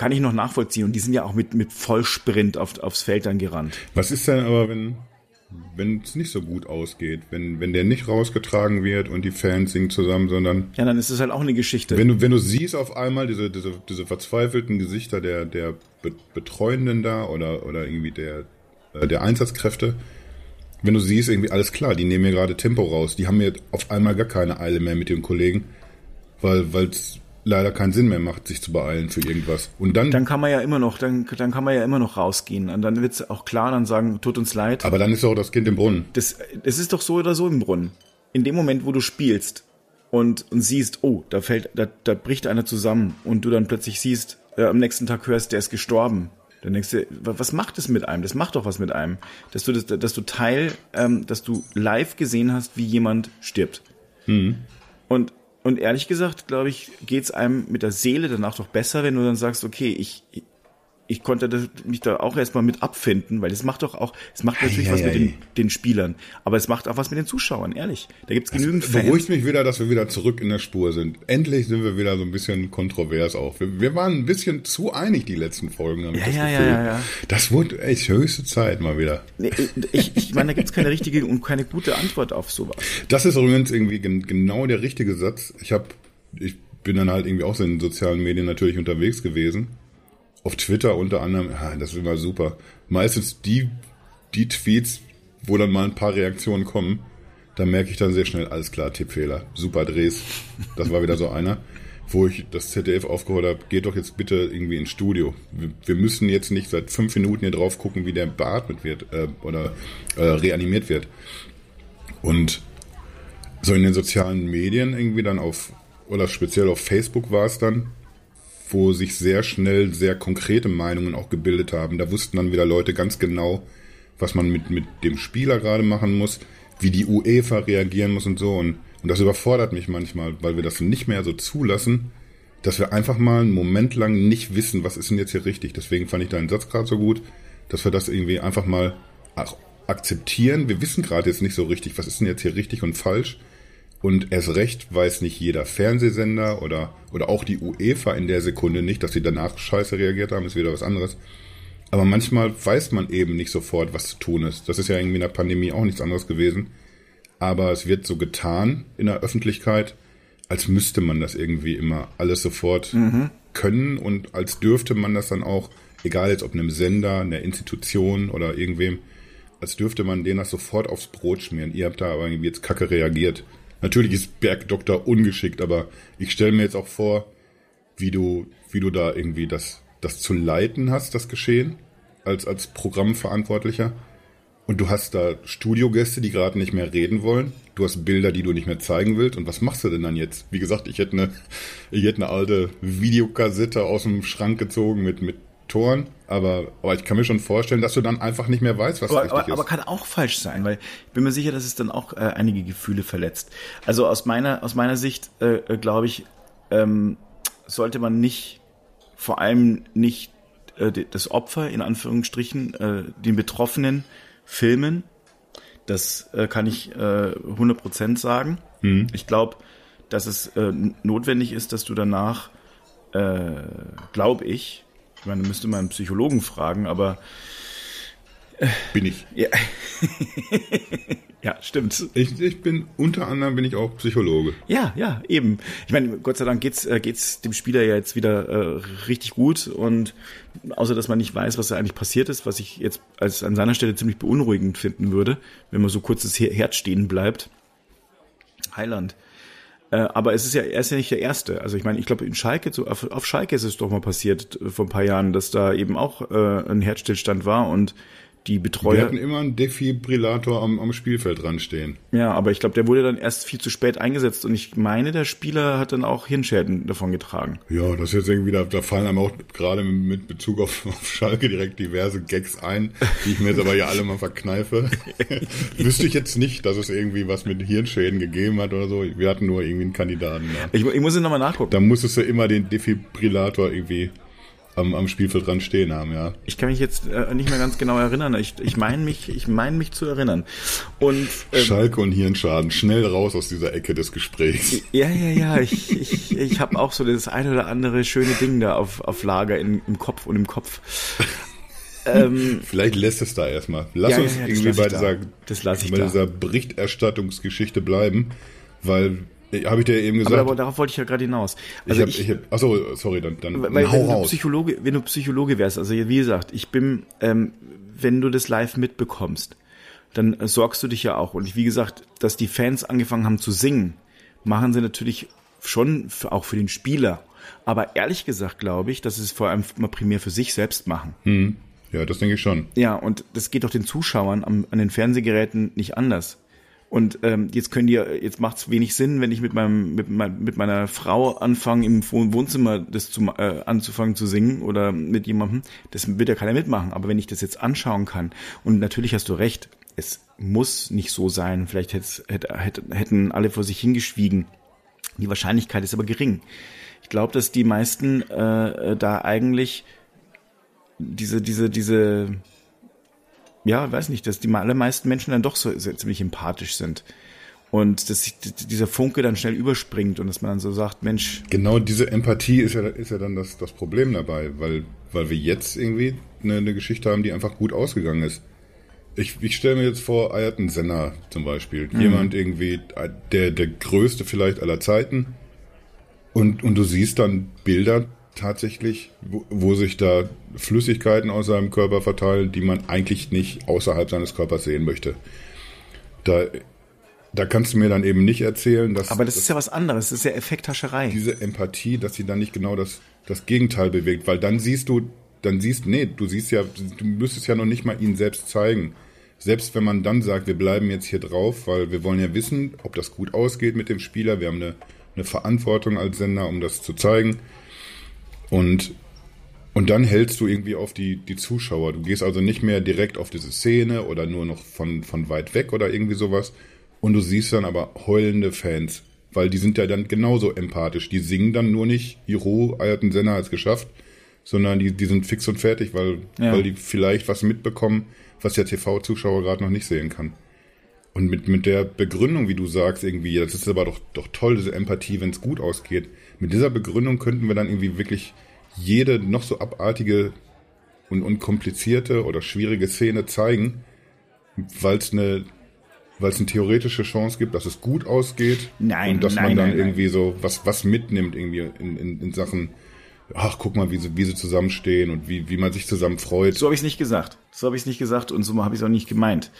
kann ich noch nachvollziehen. Und die sind ja auch mit, mit Vollsprint auf, aufs Feld dann gerannt. Was ist denn aber, wenn, wenn es nicht so gut ausgeht, wenn, wenn der nicht rausgetragen wird und die Fans singen zusammen, sondern. Ja, dann ist es halt auch eine Geschichte. Wenn du, wenn du siehst auf einmal diese, diese, diese verzweifelten Gesichter der, der Betreuenden da oder, oder irgendwie der, äh, der Einsatzkräfte, wenn du siehst, irgendwie alles klar, die nehmen mir gerade Tempo raus, die haben mir auf einmal gar keine Eile mehr mit den Kollegen, weil es leider keinen Sinn mehr macht, sich zu beeilen für irgendwas. Und dann, dann kann man ja immer noch, dann, dann kann man ja immer noch rausgehen. Und dann wird es auch klar, dann sagen, tut uns leid. Aber dann ist doch das Kind im Brunnen. Das, das ist doch so oder so im Brunnen. In dem Moment, wo du spielst und, und siehst, oh, da fällt, da, da bricht einer zusammen und du dann plötzlich siehst, äh, am nächsten Tag hörst, der ist gestorben. Dann denkst du, was macht es mit einem? Das macht doch was mit einem. Dass du, das, dass du Teil, ähm, dass du live gesehen hast, wie jemand stirbt. Mhm. Und und ehrlich gesagt, glaube ich, geht's einem mit der Seele danach doch besser, wenn du dann sagst, okay, ich, ich konnte das, mich da auch erstmal mit abfinden, weil es macht doch auch, es macht natürlich ei, was ei, mit den, den, Spielern, aber es macht auch was mit den Zuschauern, ehrlich. Da gibt's genügend Fans. Beruhigt mich wieder, dass wir wieder zurück in der Spur sind. Endlich sind wir wieder so ein bisschen kontrovers auch. Wir, wir waren ein bisschen zu einig die letzten Folgen, habe ja, ich das ja, Gefühl. Ja, ja, ja. Das wurde echt höchste Zeit mal wieder. Nee, ich, ich meine, da gibt's keine richtige und keine gute Antwort auf sowas. Das ist übrigens irgendwie genau der richtige Satz. Ich habe, ich bin dann halt irgendwie auch so in den sozialen Medien natürlich unterwegs gewesen auf Twitter unter anderem, das ist immer super. Meistens die, die Tweets, wo dann mal ein paar Reaktionen kommen, da merke ich dann sehr schnell, alles klar, Tippfehler, super Drehs. Das war wieder so einer, wo ich das ZDF aufgeholt habe, geht doch jetzt bitte irgendwie ins Studio. Wir, wir, müssen jetzt nicht seit fünf Minuten hier drauf gucken, wie der beatmet wird äh, oder äh, reanimiert wird. Und so in den sozialen Medien irgendwie dann auf, oder speziell auf Facebook war es dann, wo sich sehr schnell sehr konkrete Meinungen auch gebildet haben. Da wussten dann wieder Leute ganz genau, was man mit, mit dem Spieler gerade machen muss, wie die UEFA reagieren muss und so. Und, und das überfordert mich manchmal, weil wir das nicht mehr so zulassen, dass wir einfach mal einen Moment lang nicht wissen, was ist denn jetzt hier richtig. Deswegen fand ich deinen Satz gerade so gut, dass wir das irgendwie einfach mal akzeptieren. Wir wissen gerade jetzt nicht so richtig, was ist denn jetzt hier richtig und falsch. Und erst recht weiß nicht jeder Fernsehsender oder, oder auch die UEFA in der Sekunde nicht, dass sie danach scheiße reagiert haben, ist wieder was anderes. Aber manchmal weiß man eben nicht sofort, was zu tun ist. Das ist ja irgendwie in der Pandemie auch nichts anderes gewesen. Aber es wird so getan in der Öffentlichkeit, als müsste man das irgendwie immer alles sofort mhm. können und als dürfte man das dann auch, egal jetzt ob einem Sender, einer Institution oder irgendwem, als dürfte man denen das sofort aufs Brot schmieren. Ihr habt da aber irgendwie jetzt kacke reagiert. Natürlich ist Bergdoktor ungeschickt, aber ich stelle mir jetzt auch vor, wie du, wie du da irgendwie das, das zu leiten hast, das Geschehen, als, als Programmverantwortlicher. Und du hast da Studiogäste, die gerade nicht mehr reden wollen. Du hast Bilder, die du nicht mehr zeigen willst. Und was machst du denn dann jetzt? Wie gesagt, ich hätte eine, ich hätte eine alte Videokassette aus dem Schrank gezogen mit, mit Toren, aber, aber ich kann mir schon vorstellen, dass du dann einfach nicht mehr weißt, was aber, richtig aber, ist. Aber kann auch falsch sein, weil ich bin mir sicher, dass es dann auch äh, einige Gefühle verletzt. Also aus meiner, aus meiner Sicht äh, äh glaube ich, ähm, sollte man nicht, vor allem nicht äh, das Opfer in Anführungsstrichen, äh, den Betroffenen filmen. Das äh, kann ich äh, 100% sagen. Mhm. Ich glaube, dass es äh, notwendig ist, dass du danach, äh, glaube ich, ich meine, müsste man einen Psychologen fragen, aber bin ich. Ja, ja stimmt. Ich, ich bin unter anderem bin ich auch Psychologe. Ja, ja, eben. Ich meine, Gott sei Dank geht's äh, geht's dem Spieler ja jetzt wieder äh, richtig gut und außer dass man nicht weiß, was da eigentlich passiert ist, was ich jetzt als an seiner Stelle ziemlich beunruhigend finden würde, wenn man so kurz das Herz stehen bleibt. Heiland. Äh, aber es ist ja, er ist ja nicht der Erste. Also ich meine, ich glaube, in Schalke, so, auf, auf Schalke ist es doch mal passiert äh, vor ein paar Jahren, dass da eben auch äh, ein Herzstillstand war und die Betreuer. Wir hatten immer einen Defibrillator am, am Spielfeld dran stehen. Ja, aber ich glaube, der wurde dann erst viel zu spät eingesetzt und ich meine, der Spieler hat dann auch Hirnschäden davon getragen. Ja, das ist jetzt irgendwie, da, da fallen einem auch gerade mit Bezug auf, auf Schalke direkt diverse Gags ein, die ich mir jetzt aber ja alle mal verkneife. Wüsste ich jetzt nicht, dass es irgendwie was mit Hirnschäden gegeben hat oder so. Wir hatten nur irgendwie einen Kandidaten. Ja. Ich, ich muss ihn nochmal nachgucken. Da musstest du immer den Defibrillator irgendwie am, am Spielfeld dran stehen haben, ja. Ich kann mich jetzt äh, nicht mehr ganz genau erinnern. Ich, ich meine mich, ich meine mich zu erinnern. Und ähm, Schalke und Hirnschaden, schnell raus aus dieser Ecke des Gesprächs. Ja, ja, ja. Ich, ich, ich habe auch so das eine oder andere schöne Ding da auf, auf Lager in, im Kopf und im Kopf. ähm, Vielleicht lässt es da erstmal. Lass ja, uns ja, ja, irgendwie bei dieser, bei dieser Berichterstattungsgeschichte bleiben, weil habe ich dir eben gesagt. Aber darauf wollte ich ja gerade hinaus. Also ich hab, ich, ich hab, achso, sorry, dann, dann weil, hau wenn raus. Du Psychologe, wenn du Psychologe wärst, also wie gesagt, ich bin, ähm, wenn du das live mitbekommst, dann äh, sorgst du dich ja auch. Und wie gesagt, dass die Fans angefangen haben zu singen, machen sie natürlich schon auch für den Spieler. Aber ehrlich gesagt glaube ich, dass sie es vor allem mal primär für sich selbst machen. Hm. Ja, das denke ich schon. Ja, und das geht doch den Zuschauern am, an den Fernsehgeräten nicht anders. Und ähm, jetzt können die, jetzt macht es wenig Sinn, wenn ich mit meinem mit, mit meiner Frau anfange im Wohnzimmer das zu, äh, anzufangen zu singen oder mit jemandem. Das wird ja keiner mitmachen. Aber wenn ich das jetzt anschauen kann und natürlich hast du recht, es muss nicht so sein. Vielleicht hätte, hätte, hätten alle vor sich hingeschwiegen. Die Wahrscheinlichkeit ist aber gering. Ich glaube, dass die meisten äh, da eigentlich diese diese diese ja, weiß nicht, dass die allermeisten Menschen dann doch so, so ziemlich empathisch sind. Und dass dieser Funke dann schnell überspringt und dass man dann so sagt, Mensch. Genau diese Empathie ist ja, ist ja dann das, das Problem dabei, weil, weil wir jetzt irgendwie eine, eine Geschichte haben, die einfach gut ausgegangen ist. Ich, ich stelle mir jetzt vor, Ayrton Senna zum Beispiel. Mhm. Jemand irgendwie, der, der größte vielleicht aller Zeiten. Und, und du siehst dann Bilder tatsächlich, wo, wo sich da Flüssigkeiten aus seinem Körper verteilen, die man eigentlich nicht außerhalb seines Körpers sehen möchte. Da, da kannst du mir dann eben nicht erzählen, dass. Aber das ist ja was anderes, das ist ja Effekthascherei. Diese Empathie, dass sie dann nicht genau das, das Gegenteil bewegt, weil dann siehst du, dann siehst, nee, du siehst ja, du müsstest ja noch nicht mal ihn selbst zeigen. Selbst wenn man dann sagt, wir bleiben jetzt hier drauf, weil wir wollen ja wissen, ob das gut ausgeht mit dem Spieler, wir haben eine, eine Verantwortung als Sender, um das zu zeigen und, und dann hältst du irgendwie auf die, die Zuschauer. Du gehst also nicht mehr direkt auf diese Szene oder nur noch von, von weit weg oder irgendwie sowas. Und du siehst dann aber heulende Fans, weil die sind ja dann genauso empathisch. Die singen dann nur nicht, Hiro, Ayrton Senna hat es geschafft, sondern die, die sind fix und fertig, weil, ja. weil die vielleicht was mitbekommen, was der TV-Zuschauer gerade noch nicht sehen kann. Und mit, mit der Begründung, wie du sagst, irgendwie, das ist aber doch, doch toll, diese Empathie, wenn es gut ausgeht. Mit dieser Begründung könnten wir dann irgendwie wirklich jede noch so abartige und, und komplizierte oder schwierige Szene zeigen, weil es eine weil es eine theoretische Chance gibt, dass es gut ausgeht nein, und dass nein, man dann nein, irgendwie so was was mitnimmt irgendwie in, in, in Sachen ach guck mal wie sie wie sie zusammenstehen und wie wie man sich zusammen freut. So habe ich es nicht gesagt. So habe ich es nicht gesagt und so habe ich es auch nicht gemeint.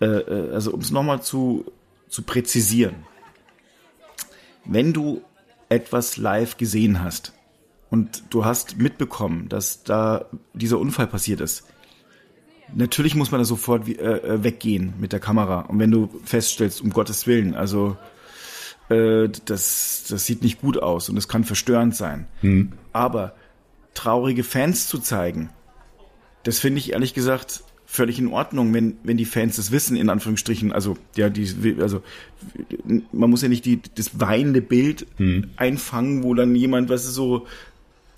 Äh, äh also um es nochmal zu zu präzisieren. Wenn du etwas live gesehen hast und du hast mitbekommen, dass da dieser Unfall passiert ist, natürlich muss man da sofort äh, äh, weggehen mit der Kamera. Und wenn du feststellst, um Gottes Willen, also äh, das, das sieht nicht gut aus und es kann verstörend sein. Mhm. Aber traurige Fans zu zeigen. Das finde ich ehrlich gesagt völlig in Ordnung, wenn, wenn die Fans das wissen, in Anführungsstrichen. Also, ja, die, also, man muss ja nicht die, das weinende Bild hm. einfangen, wo dann jemand, was ist so,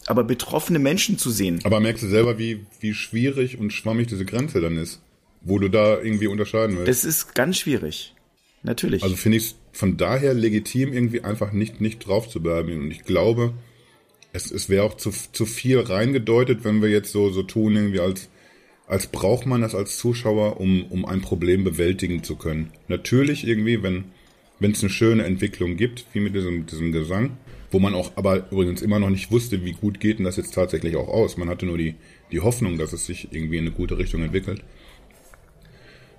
aber betroffene Menschen zu sehen. Aber merkst du selber, wie, wie schwierig und schwammig diese Grenze dann ist? Wo du da irgendwie unterscheiden willst? Das ist ganz schwierig. Natürlich. Also finde ich es von daher legitim, irgendwie einfach nicht, nicht drauf zu bleiben. Und ich glaube, es, es wäre auch zu, zu viel reingedeutet, wenn wir jetzt so, so tun, irgendwie als, als braucht man das als Zuschauer, um, um ein Problem bewältigen zu können. Natürlich irgendwie, wenn wenn es eine schöne Entwicklung gibt, wie mit diesem, diesem Gesang, wo man auch aber übrigens immer noch nicht wusste, wie gut geht denn das jetzt tatsächlich auch aus. Man hatte nur die, die Hoffnung, dass es sich irgendwie in eine gute Richtung entwickelt.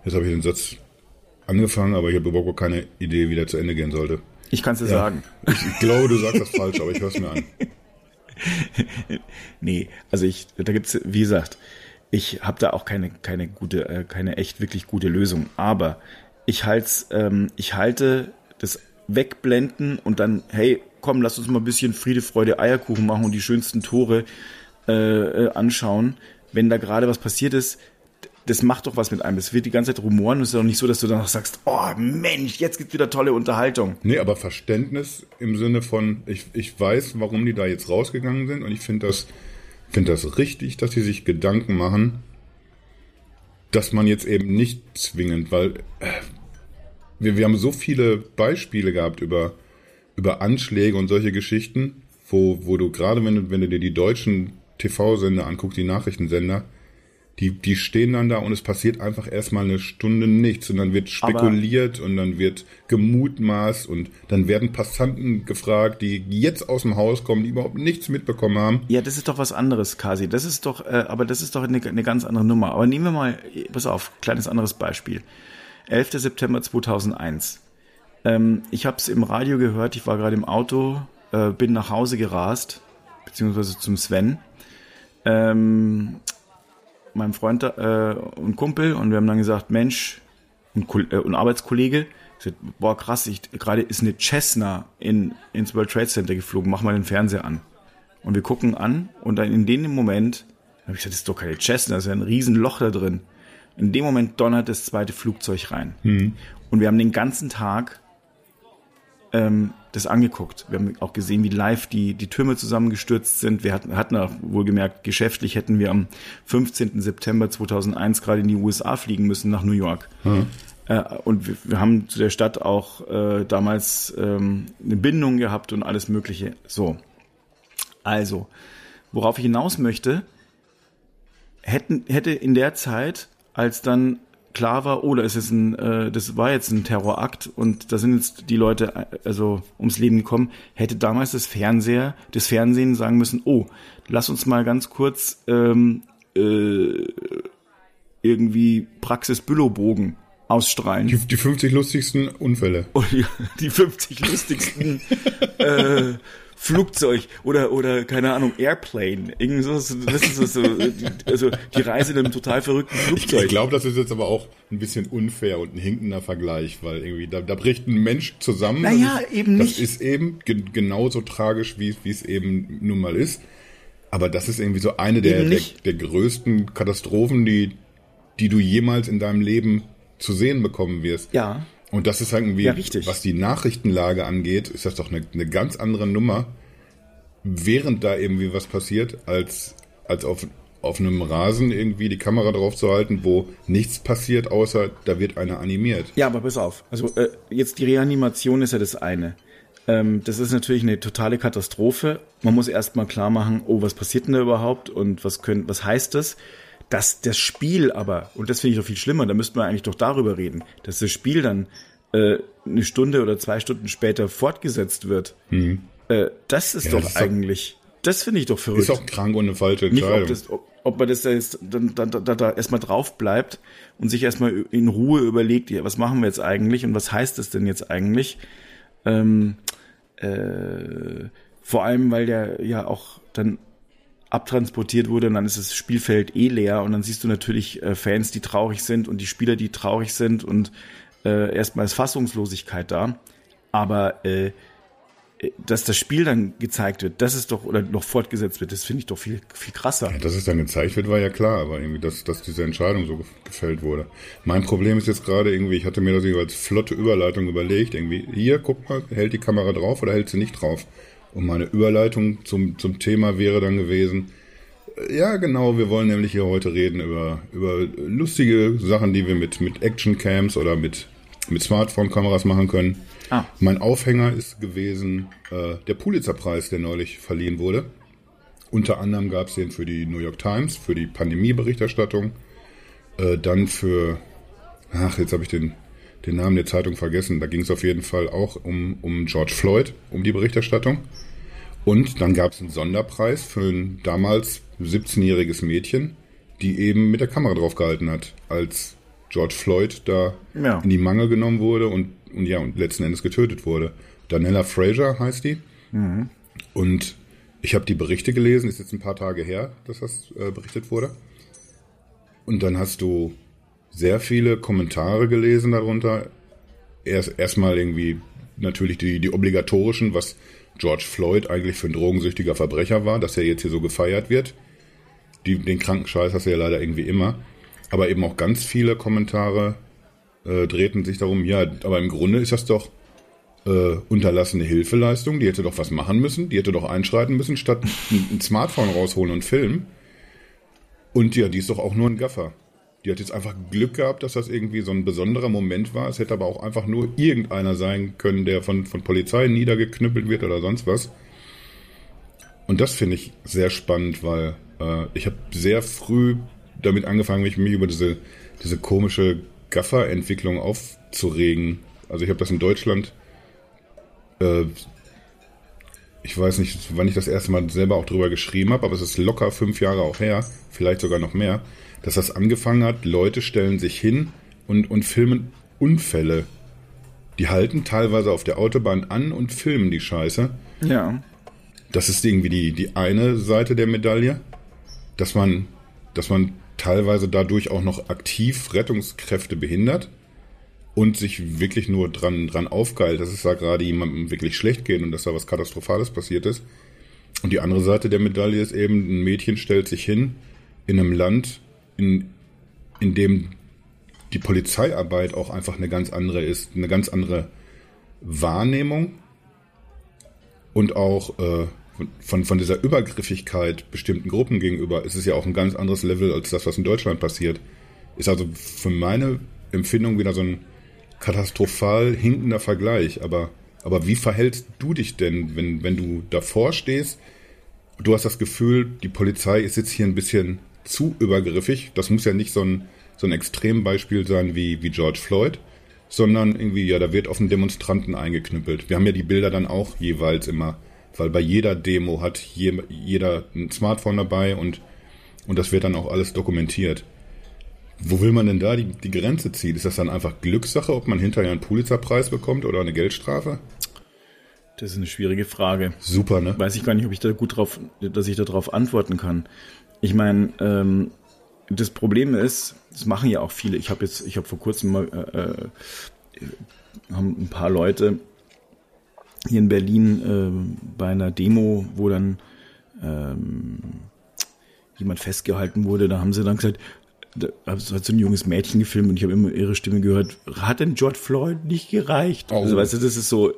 Jetzt habe ich den Satz angefangen, aber ich habe überhaupt keine Idee, wie der zu Ende gehen sollte. Ich kann es dir ja, sagen. Ich, glaube, du sagst das falsch, aber ich höre es mir an. nee, also ich, da gibt's, wie gesagt, ich habe da auch keine, keine gute, äh, keine echt wirklich gute Lösung. Aber ich halte, ähm, ich halte das Wegblenden und dann, hey, komm, lass uns mal ein bisschen Friede, Freude, Eierkuchen machen und die schönsten Tore äh, äh anschauen. Wenn da gerade was passiert ist, das macht doch was mit einem. Es wird die ganze Zeit rumoren und es ist doch nicht so, dass du danach sagst, oh Mensch, jetzt gibt's wieder tolle Unterhaltung. Nee, aber Verständnis im Sinne von, ich, ich weiß, warum die da jetzt rausgegangen sind und ich finde das, finde das richtig, dass sie sich Gedanken machen, dass man jetzt eben nicht zwingend, weil äh, wir, wir haben so viele Beispiele gehabt über, über Anschläge und solche Geschichten, wo, wo du gerade, wenn du, wenn du dir die deutschen TV-Sender anguckst, die Nachrichtensender, die, die stehen dann da und es passiert einfach erstmal eine Stunde nichts und dann wird spekuliert Aber und dann wird gemutmaßt und dann werden Passanten gefragt, die jetzt aus dem Haus kommen, die überhaupt nichts mitbekommen haben. Ja, das ist doch was anderes, Kasi. Das ist doch, äh, aber das ist doch eine, eine ganz andere Nummer. Aber nehmen wir mal, pass auf, kleines anderes Beispiel. 11. September 2001. Ähm, ich habe es im Radio gehört, ich war gerade im Auto, äh, bin nach Hause gerast, beziehungsweise zum Sven. Ähm, meinem Freund äh, und Kumpel und wir haben dann gesagt, Mensch, ein, äh, ein Arbeitskollege, gesagt, boah krass, ich, gerade ist eine Cessna in, ins World Trade Center geflogen, mach mal den Fernseher an. Und wir gucken an und dann in dem Moment habe ich gesagt, das ist doch keine Cessna, das ist ja ein Riesenloch da drin. In dem Moment donnert das zweite Flugzeug rein. Mhm. Und wir haben den ganzen Tag ähm, das angeguckt. Wir haben auch gesehen, wie live die, die Türme zusammengestürzt sind. Wir hatten, hatten auch wohlgemerkt, geschäftlich hätten wir am 15. September 2001 gerade in die USA fliegen müssen, nach New York. Mhm. Äh, und wir, wir, haben zu der Stadt auch äh, damals ähm, eine Bindung gehabt und alles Mögliche. So. Also, worauf ich hinaus möchte, hätten, hätte in der Zeit, als dann klar war, oh, da ist jetzt ein, äh, das war jetzt ein Terrorakt und da sind jetzt die Leute äh, also ums Leben gekommen, hätte damals das Fernseher, das Fernsehen sagen müssen, oh, lass uns mal ganz kurz ähm, äh, irgendwie Praxis Büllobogen ausstrahlen. Die, die 50 lustigsten Unfälle. Oh, die, die 50 lustigsten äh, Flugzeug oder oder keine Ahnung Airplane irgendwie so das ist so also die Reise in einem total verrückten Flugzeug. Ich glaube, das ist jetzt aber auch ein bisschen unfair und ein hinkender Vergleich, weil irgendwie da, da bricht ein Mensch zusammen. Naja, ist, eben nicht. Das ist eben ge genauso tragisch, wie wie es eben nun mal ist. Aber das ist irgendwie so eine der, der, der größten Katastrophen, die die du jemals in deinem Leben zu sehen bekommen wirst. Ja. Und das ist halt irgendwie, ja, was die Nachrichtenlage angeht, ist das doch eine, eine ganz andere Nummer, während da irgendwie was passiert, als, als auf, auf einem Rasen irgendwie die Kamera drauf zu halten, wo nichts passiert, außer da wird einer animiert. Ja, aber pass auf. Also äh, jetzt die Reanimation ist ja das eine. Ähm, das ist natürlich eine totale Katastrophe. Man muss erstmal klar machen, oh, was passiert denn da überhaupt und was können, was heißt das? Dass das Spiel aber, und das finde ich doch viel schlimmer, da müssten wir eigentlich doch darüber reden, dass das Spiel dann äh, eine Stunde oder zwei Stunden später fortgesetzt wird. Mhm. Äh, das ist ja, doch das eigentlich, ist das finde ich doch verrückt. Ist auch krank und eine falsche Entscheidung. Nicht, ob, das, ob, ob man das jetzt dann, dann, dann, da erstmal drauf bleibt und sich erstmal in Ruhe überlegt, ja, was machen wir jetzt eigentlich und was heißt das denn jetzt eigentlich? Ähm, äh, vor allem, weil der ja auch dann abtransportiert wurde und dann ist das Spielfeld eh leer und dann siehst du natürlich äh, Fans, die traurig sind und die Spieler, die traurig sind und äh, erstmal ist Fassungslosigkeit da. Aber äh, dass das Spiel dann gezeigt wird, das ist doch, oder noch fortgesetzt wird, das finde ich doch viel, viel krasser. Ja, dass es dann gezeigt wird, war ja klar, aber irgendwie, dass, dass diese Entscheidung so gefällt wurde. Mein Problem ist jetzt gerade irgendwie, ich hatte mir das als flotte Überleitung überlegt, irgendwie, hier, guck mal, hält die Kamera drauf oder hält sie nicht drauf? Und meine Überleitung zum, zum Thema wäre dann gewesen, äh, ja, genau, wir wollen nämlich hier heute reden über, über lustige Sachen, die wir mit, mit Actioncams oder mit, mit Smartphone-Kameras machen können. Ah. Mein Aufhänger ist gewesen äh, der Pulitzer-Preis, der neulich verliehen wurde. Unter anderem gab es den für die New York Times, für die Pandemieberichterstattung, äh, dann für, ach, jetzt habe ich den, den Namen der Zeitung vergessen. Da ging es auf jeden Fall auch um, um George Floyd, um die Berichterstattung. Und dann gab es einen Sonderpreis für ein damals 17-jähriges Mädchen, die eben mit der Kamera draufgehalten hat, als George Floyd da ja. in die Mangel genommen wurde und und ja, und letzten Endes getötet wurde. Danella Fraser heißt die. Mhm. Und ich habe die Berichte gelesen, ist jetzt ein paar Tage her, dass das äh, berichtet wurde. Und dann hast du sehr viele Kommentare gelesen darunter. Erst erstmal irgendwie natürlich die, die obligatorischen, was George Floyd eigentlich für ein drogensüchtiger Verbrecher war, dass er jetzt hier so gefeiert wird. Die, den kranken Scheiß hast du ja leider irgendwie immer. Aber eben auch ganz viele Kommentare, äh, drehten sich darum, ja, aber im Grunde ist das doch äh, unterlassene Hilfeleistung, die hätte doch was machen müssen, die hätte doch einschreiten müssen, statt ein, ein Smartphone rausholen und filmen. Und ja, die ist doch auch nur ein Gaffer. Die hat jetzt einfach Glück gehabt, dass das irgendwie so ein besonderer Moment war. Es hätte aber auch einfach nur irgendeiner sein können, der von, von Polizei niedergeknüppelt wird oder sonst was. Und das finde ich sehr spannend, weil äh, ich habe sehr früh damit angefangen, mich, mich über diese, diese komische Gaffer-Entwicklung aufzuregen. Also ich habe das in Deutschland, äh, ich weiß nicht, wann ich das erste Mal selber auch drüber geschrieben habe, aber es ist locker fünf Jahre auch her, vielleicht sogar noch mehr, dass das angefangen hat, Leute stellen sich hin und, und filmen Unfälle. Die halten teilweise auf der Autobahn an und filmen die Scheiße. Ja. Das ist irgendwie die, die eine Seite der Medaille, dass man, dass man teilweise dadurch auch noch aktiv Rettungskräfte behindert und sich wirklich nur dran, dran aufgeilt, dass es da gerade jemandem wirklich schlecht geht und dass da was Katastrophales passiert ist. Und die andere Seite der Medaille ist eben, ein Mädchen stellt sich hin in einem Land, in, in dem die Polizeiarbeit auch einfach eine ganz andere ist, eine ganz andere Wahrnehmung und auch äh, von, von dieser Übergriffigkeit bestimmten Gruppen gegenüber ist es ja auch ein ganz anderes Level als das, was in Deutschland passiert. Ist also für meine Empfindung wieder so ein katastrophal hinkender Vergleich. Aber, aber wie verhältst du dich denn, wenn, wenn du davor stehst? Du hast das Gefühl, die Polizei ist jetzt hier ein bisschen zu übergriffig. Das muss ja nicht so ein, so ein Extrembeispiel sein wie, wie George Floyd, sondern irgendwie, ja, da wird auf den Demonstranten eingeknüppelt. Wir haben ja die Bilder dann auch jeweils immer weil bei jeder Demo hat je, jeder ein Smartphone dabei und, und das wird dann auch alles dokumentiert. Wo will man denn da die, die Grenze ziehen? Ist das dann einfach Glückssache, ob man hinterher einen Pulitzerpreis bekommt oder eine Geldstrafe? Das ist eine schwierige Frage. Super, ne? Weiß ich gar nicht, ob ich da gut drauf, dass ich darauf antworten kann. Ich meine, ähm, das Problem ist, das machen ja auch viele. Ich habe jetzt, ich habe vor kurzem mal äh, äh, haben ein paar Leute hier in Berlin äh, bei einer Demo, wo dann ähm, jemand festgehalten wurde, da haben sie dann gesagt, da hat so ein junges Mädchen gefilmt und ich habe immer ihre Stimme gehört, hat denn George Floyd nicht gereicht? Oh. Also weißt du, das ist so,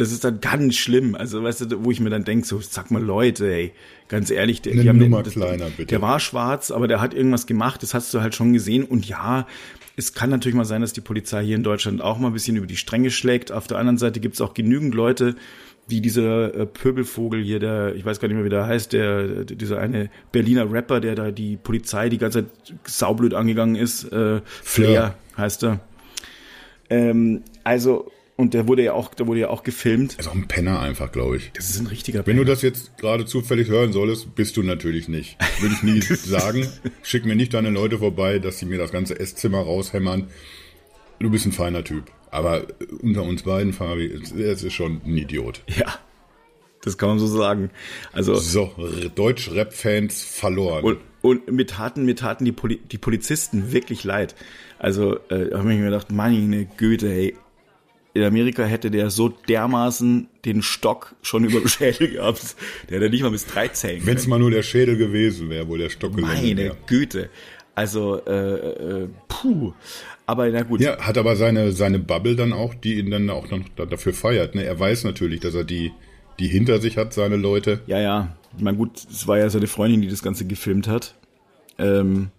das ist dann ganz schlimm. Also weißt du, wo ich mir dann denke, so, sag mal Leute, ey, ganz ehrlich, der, die haben Nummer den, kleiner, bitte. der war schwarz, aber der hat irgendwas gemacht, das hast du halt schon gesehen und ja, es kann natürlich mal sein, dass die Polizei hier in Deutschland auch mal ein bisschen über die Stränge schlägt. Auf der anderen Seite gibt es auch genügend Leute, wie dieser äh, Pöbelvogel hier, der, ich weiß gar nicht mehr, wie der heißt, der, dieser eine Berliner Rapper, der da die Polizei die ganze Zeit saublöd angegangen ist. Äh, Flair ja. heißt er. Ähm, also und der wurde ja auch, der wurde ja auch gefilmt. ist auch ein Penner einfach, glaube ich. Das ist ein richtiger Penner. Wenn du das jetzt gerade zufällig hören solltest, bist du natürlich nicht. Würde ich nie sagen. Schick mir nicht deine Leute vorbei, dass sie mir das ganze Esszimmer raushämmern. Du bist ein feiner Typ. Aber unter uns beiden, Fabi, es ist schon ein Idiot. Ja. Das kann man so sagen. Also. So, Deutsch-Rap-Fans verloren. Und, und mir taten, mir taten die, Poli die Polizisten wirklich leid. Also, äh, habe ich mir gedacht, meine Güte, hey, in Amerika hätte der so dermaßen den Stock schon über dem Schädel gehabt. Der hätte nicht mal bis drei zählen Wenn es mal nur der Schädel gewesen wäre, wo der Stock gelandet Meine wäre. Güte. Also, äh, äh, puh. Aber na gut. Ja, hat aber seine, seine Bubble dann auch, die ihn dann auch noch da- dafür feiert. Ne? Er weiß natürlich, dass er die, die hinter sich hat, seine Leute. Ja, ja. Ich meine, gut, es war ja seine Freundin, die das Ganze gefilmt hat. Ähm,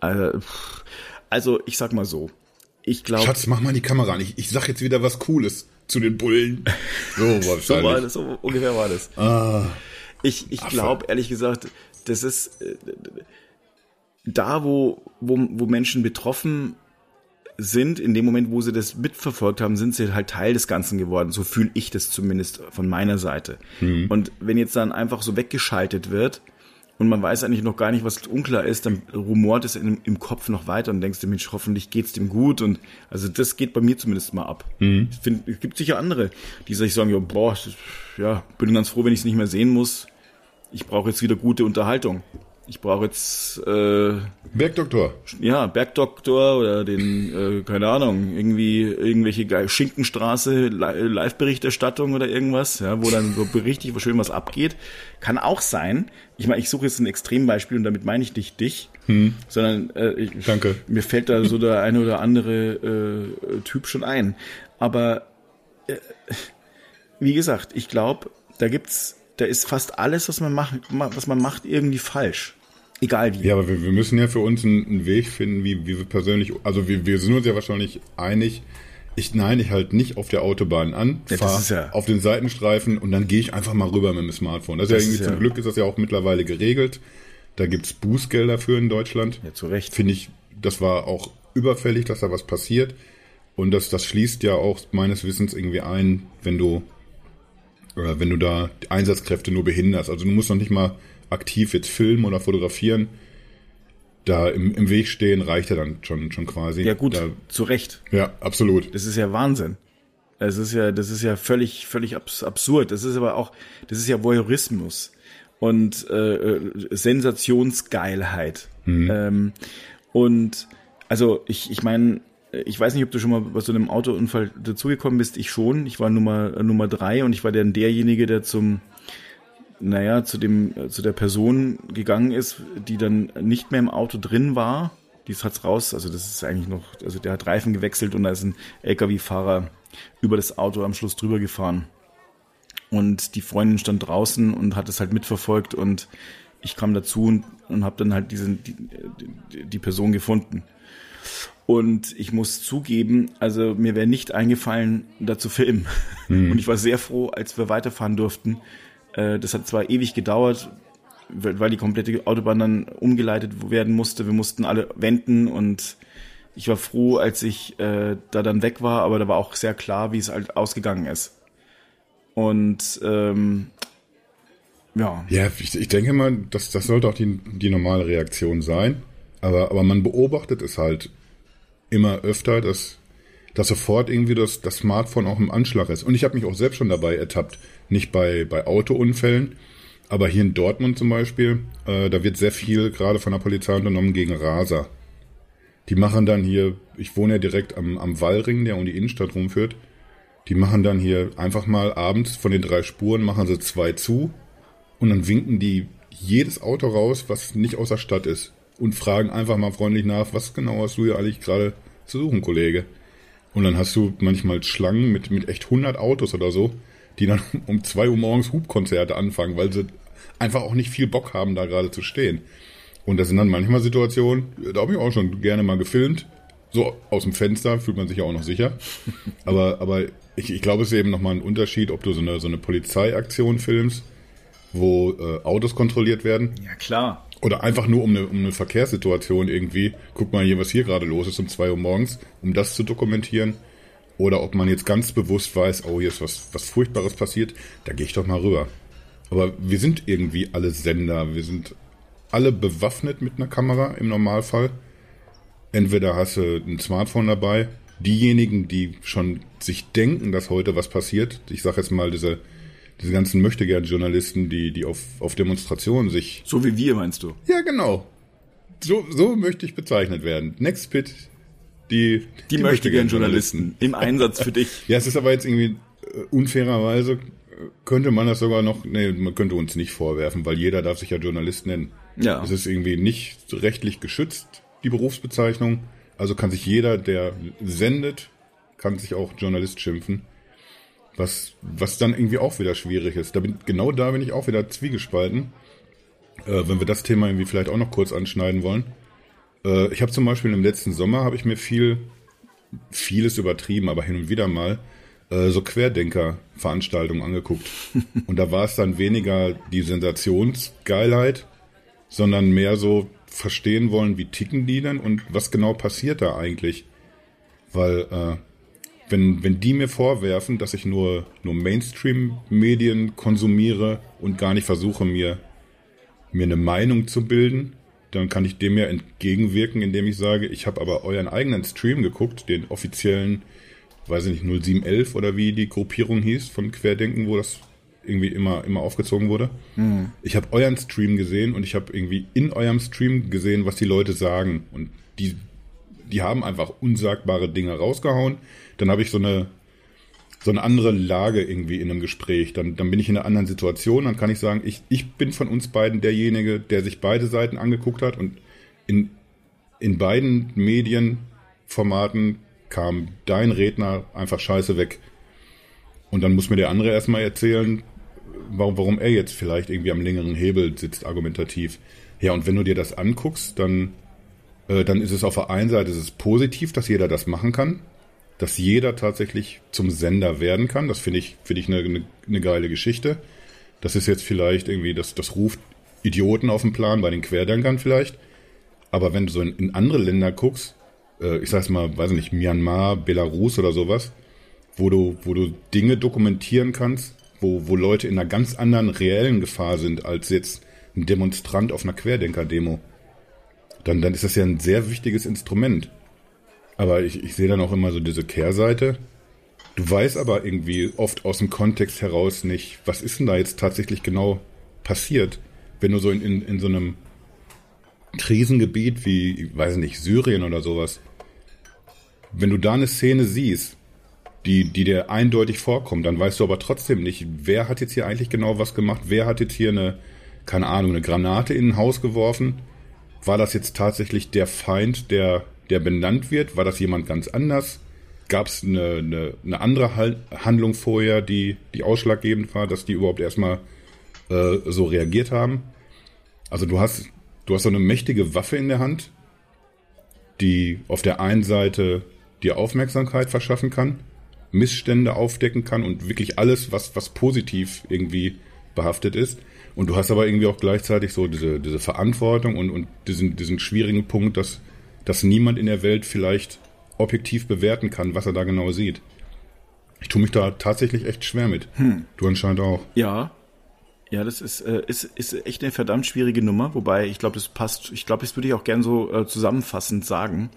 äh, pff. also, ich sag mal so. Ich glaube, Schatz, mach mal die Kamera an. Ich, ich sag jetzt wieder was Cooles zu den Bullen. So wahrscheinlich. so war das, so ungefähr war das. Ah, Ich, ich glaube, ehrlich gesagt, das ist äh, da, wo, wo, wo Menschen betroffen sind, in dem Moment, wo sie das mitverfolgt haben, sind sie halt Teil des Ganzen geworden. So fühle ich das zumindest von meiner Seite. Und wenn jetzt dann einfach so weggeschaltet wird und man weiß eigentlich noch gar nicht, was unklar ist, dann rumort es in, im Kopf noch weiter und denkst du, Mensch, hoffentlich geht's dem gut. Und also das geht bei mir zumindest mal ab. Ich finde, es gibt sicher andere, die sich sagen, ja, boah, ja, bin ganz froh, wenn ich es nicht mehr sehen muss. Ich brauche jetzt wieder gute Unterhaltung. Ich brauche jetzt äh, Bergdoktor. ja, Bergdoktor oder den, äh, keine Ahnung, irgendwie irgendwelche Ge- Schinkenstraße, Li- Live-Berichterstattung oder irgendwas, ja, wo dann so richtig schön was abgeht. Kann auch sein. Ich meine, ich suche jetzt ein Extrembeispiel und damit meine ich nicht dich, sondern äh, ich, Danke. mir fällt da so der eine oder andere äh, Typ schon ein. Aber äh, wie gesagt, ich glaube, da gibt's, da ist fast alles, was man macht, was man macht, irgendwie falsch. Egal wie. Ja, aber wir, wir müssen ja für uns einen, einen Weg finden, wie, wie wir persönlich, also wir, wir sind uns ja wahrscheinlich einig. Ich nein, ich halt nicht auf der Autobahn an, Ja, das fahr ist ja- auf den Seitenstreifen und dann gehe ich einfach mal rüber mit dem Smartphone. Das ist Das ja irgendwie ist ja- zum Glück ist das ja auch mittlerweile geregelt. Da gibt's Bußgelder für in Deutschland. Ja, zu Recht. Finde ich, das war auch überfällig, dass da was passiert. Und das, das schließt ja auch meines Wissens irgendwie ein, wenn du, wenn du da die Einsatzkräfte nur behinderst. Also du musst noch nicht mal aktiv jetzt filmen oder fotografieren. Da im, im Weg stehen reicht ja dann schon, schon quasi. Ja gut, Da, zu Recht. ja, absolut. Das ist ja Wahnsinn. Das ist ja, das ist ja völlig, völlig abs absurd. Das ist aber auch, das ist ja Voyeurismus und äh, äh, Sensationsgeilheit. Ähm, und also ich, ich meine, ich weiß nicht, ob du schon mal bei so einem Autounfall dazugekommen bist. Ich schon. Ich war Nummer Nummer drei und ich war dann derjenige, der zum naja, zu dem, zu der Person gegangen ist, die dann nicht mehr im Auto drin war. Die hat's raus, also das ist eigentlich noch, also der hat Reifen gewechselt und da ist ein LKW-Fahrer über das Auto am Schluss drüber gefahren. Und die Freundin stand draußen und hat es halt mitverfolgt und ich kam dazu und, und habe dann halt diesen, die, die, die Person gefunden. Und ich muss zugeben, also mir wäre nicht eingefallen, da zu filmen. Und ich war sehr froh, als wir weiterfahren durften. Äh, Das hat zwar ewig gedauert, weil weil die komplette Autobahn dann umgeleitet werden musste. Wir mussten alle wenden und ich war froh, als ich äh, da dann weg war, aber da war auch sehr klar, wie es halt ausgegangen ist. Und ähm, ja, Ja, ich, ich denke mal, das, das sollte auch die, die normale Reaktion sein. Aber, aber man beobachtet es halt immer öfter, dass, dass sofort irgendwie das, das Smartphone auch im Anschlag ist. Und ich habe mich auch selbst schon dabei ertappt. Nicht bei, bei Autounfällen, aber hier in Dortmund zum Beispiel, äh, da wird sehr viel gerade von der Polizei unternommen gegen Raser. Die machen dann hier, ich wohne ja direkt am, am Wallring, der um die Innenstadt rumführt. Die machen dann hier einfach mal abends von den drei Spuren, machen sie zwei zu und dann winken die jedes Auto raus, was nicht aus der Stadt ist. Und fragen einfach mal freundlich nach, was genau hast du hier eigentlich gerade zu suchen, Kollege? Und dann hast du manchmal Schlangen mit, mit echt 100 Autos oder so, die dann um 2 Uhr morgens Hubkonzerte anfangen, weil sie einfach auch nicht viel Bock haben, da gerade zu stehen. Und das sind dann manchmal Situationen, da habe ich auch schon gerne mal gefilmt. So aus dem Fenster fühlt man sich ja auch noch sicher. Aber, aber ich, ich glaube, es ist eben nochmal ein Unterschied, ob du so eine, so eine Polizeiaktion filmst, wo äh, Autos kontrolliert werden, ja klar. Oder einfach nur um eine, um eine Verkehrssituation irgendwie, guck mal hier, was hier gerade los ist um zwei Uhr morgens, um das zu dokumentieren. Oder ob man jetzt ganz bewusst weiß, oh, hier ist was, was Furchtbares passiert, da gehe ich doch mal rüber. Aber wir sind irgendwie alle Sender, wir sind alle bewaffnet mit einer Kamera im Normalfall. Entweder hast du ein Smartphone dabei, diejenigen, die schon sich denken, dass heute was passiert, ich sage jetzt mal diese, diese ganzen Möchtegern-Journalisten, die, die auf, auf Demonstrationen sich So wie wir, meinst du? ja, genau. So, so möchte ich bezeichnet werden. Next Pit die, die, die möchte gern Journalisten. Journalisten im Einsatz für dich. Ja, es ist aber jetzt irgendwie äh, unfairerweise könnte man das sogar noch, nee, man könnte uns nicht vorwerfen, weil jeder darf sich ja Journalist nennen. Ja. Es ist irgendwie nicht rechtlich geschützt, die Berufsbezeichnung. Also kann sich jeder, der sendet, kann sich auch Journalist schimpfen. Was, was dann irgendwie auch wieder schwierig ist. Da bin, genau da bin ich auch wieder zwiegespalten. Äh, wenn wir das Thema irgendwie vielleicht auch noch kurz anschneiden wollen. Äh, ich habe zum Beispiel im letzten Sommer habe ich mir viel, vieles übertrieben, aber hin und wieder mal äh, so Querdenker-Veranstaltungen angeguckt. Und da war es dann weniger die Sensationsgeilheit, sondern mehr so verstehen wollen, wie ticken die denn und was genau passiert da eigentlich. Weil äh, wenn, wenn die mir vorwerfen, dass ich nur, nur Mainstream-Medien konsumiere und gar nicht versuche, mir, mir eine Meinung zu bilden, dann kann ich dem ja entgegenwirken, indem ich sage, ich habe aber euren eigenen Stream geguckt, den offiziellen weiß ich nicht, 0711 oder wie die Gruppierung hieß von Querdenken, wo das irgendwie immer, immer aufgezogen wurde. Mhm. Ich habe euren Stream gesehen und ich habe irgendwie in eurem Stream gesehen, was die Leute sagen. Und die, die haben einfach unsagbare Dinge rausgehauen. Dann habe ich so eine, so eine andere Lage irgendwie in einem Gespräch. Dann, dann bin ich in einer anderen Situation. Dann kann ich sagen, ich, ich bin von uns beiden derjenige, der sich beide Seiten angeguckt hat und in, in beiden Medienformaten kam dein Redner einfach scheiße weg. Und dann muss mir der andere erstmal erzählen, warum, warum er jetzt vielleicht irgendwie am längeren Hebel sitzt, argumentativ. Ja, und wenn du dir das anguckst, dann, äh, dann ist es auf der einen Seite ist es positiv, dass jeder das machen kann, dass jeder tatsächlich zum Sender werden kann. Das finde ich, finde ich eine, eine, eine geile Geschichte. Das ist jetzt vielleicht irgendwie, das, das ruft Idioten auf den Plan, bei den Querdenkern vielleicht. Aber wenn du so in, in andere Länder guckst, äh, ich sag's mal, weiß nicht, Myanmar, Belarus oder sowas, wo du, wo du Dinge dokumentieren kannst, wo, wo Leute in einer ganz anderen reellen Gefahr sind als jetzt ein Demonstrant auf einer Querdenker-Demo. Dann, dann ist das ja ein sehr wichtiges Instrument. Aber ich, ich sehe dann auch immer so diese Kehrseite. Du weißt aber irgendwie oft aus dem Kontext heraus nicht, was ist denn da jetzt tatsächlich genau passiert, wenn du so in, in, in so einem Krisengebiet wie, weiß nicht, Syrien oder sowas, wenn du da eine Szene siehst, die, die dir eindeutig vorkommt, dann weißt du aber trotzdem nicht, wer hat jetzt hier eigentlich genau was gemacht, wer hat jetzt hier eine, keine Ahnung, eine Granate in ein Haus geworfen. War das jetzt tatsächlich der Feind, der, der benannt wird? War das jemand ganz anders? Gab es eine, eine, eine andere Handlung vorher, die, die ausschlaggebend war, dass die überhaupt erstmal äh, so reagiert haben? Also du hast, du hast so eine mächtige Waffe in der Hand, die auf der einen Seite dir Aufmerksamkeit verschaffen kann, Missstände aufdecken kann und wirklich alles, was, was positiv irgendwie behaftet ist. Und du hast aber irgendwie auch gleichzeitig so diese, diese Verantwortung und, und diesen, diesen schwierigen Punkt, dass, dass niemand in der Welt vielleicht objektiv bewerten kann, was er da genau sieht. Ich tue mich da tatsächlich echt schwer mit. Hm. Du anscheinend auch. Ja. Ja, das ist, äh, ist, ist echt eine verdammt schwierige Nummer, wobei ich glaube, das passt, ich glaube, das würde ich auch gern so äh, zusammenfassend sagen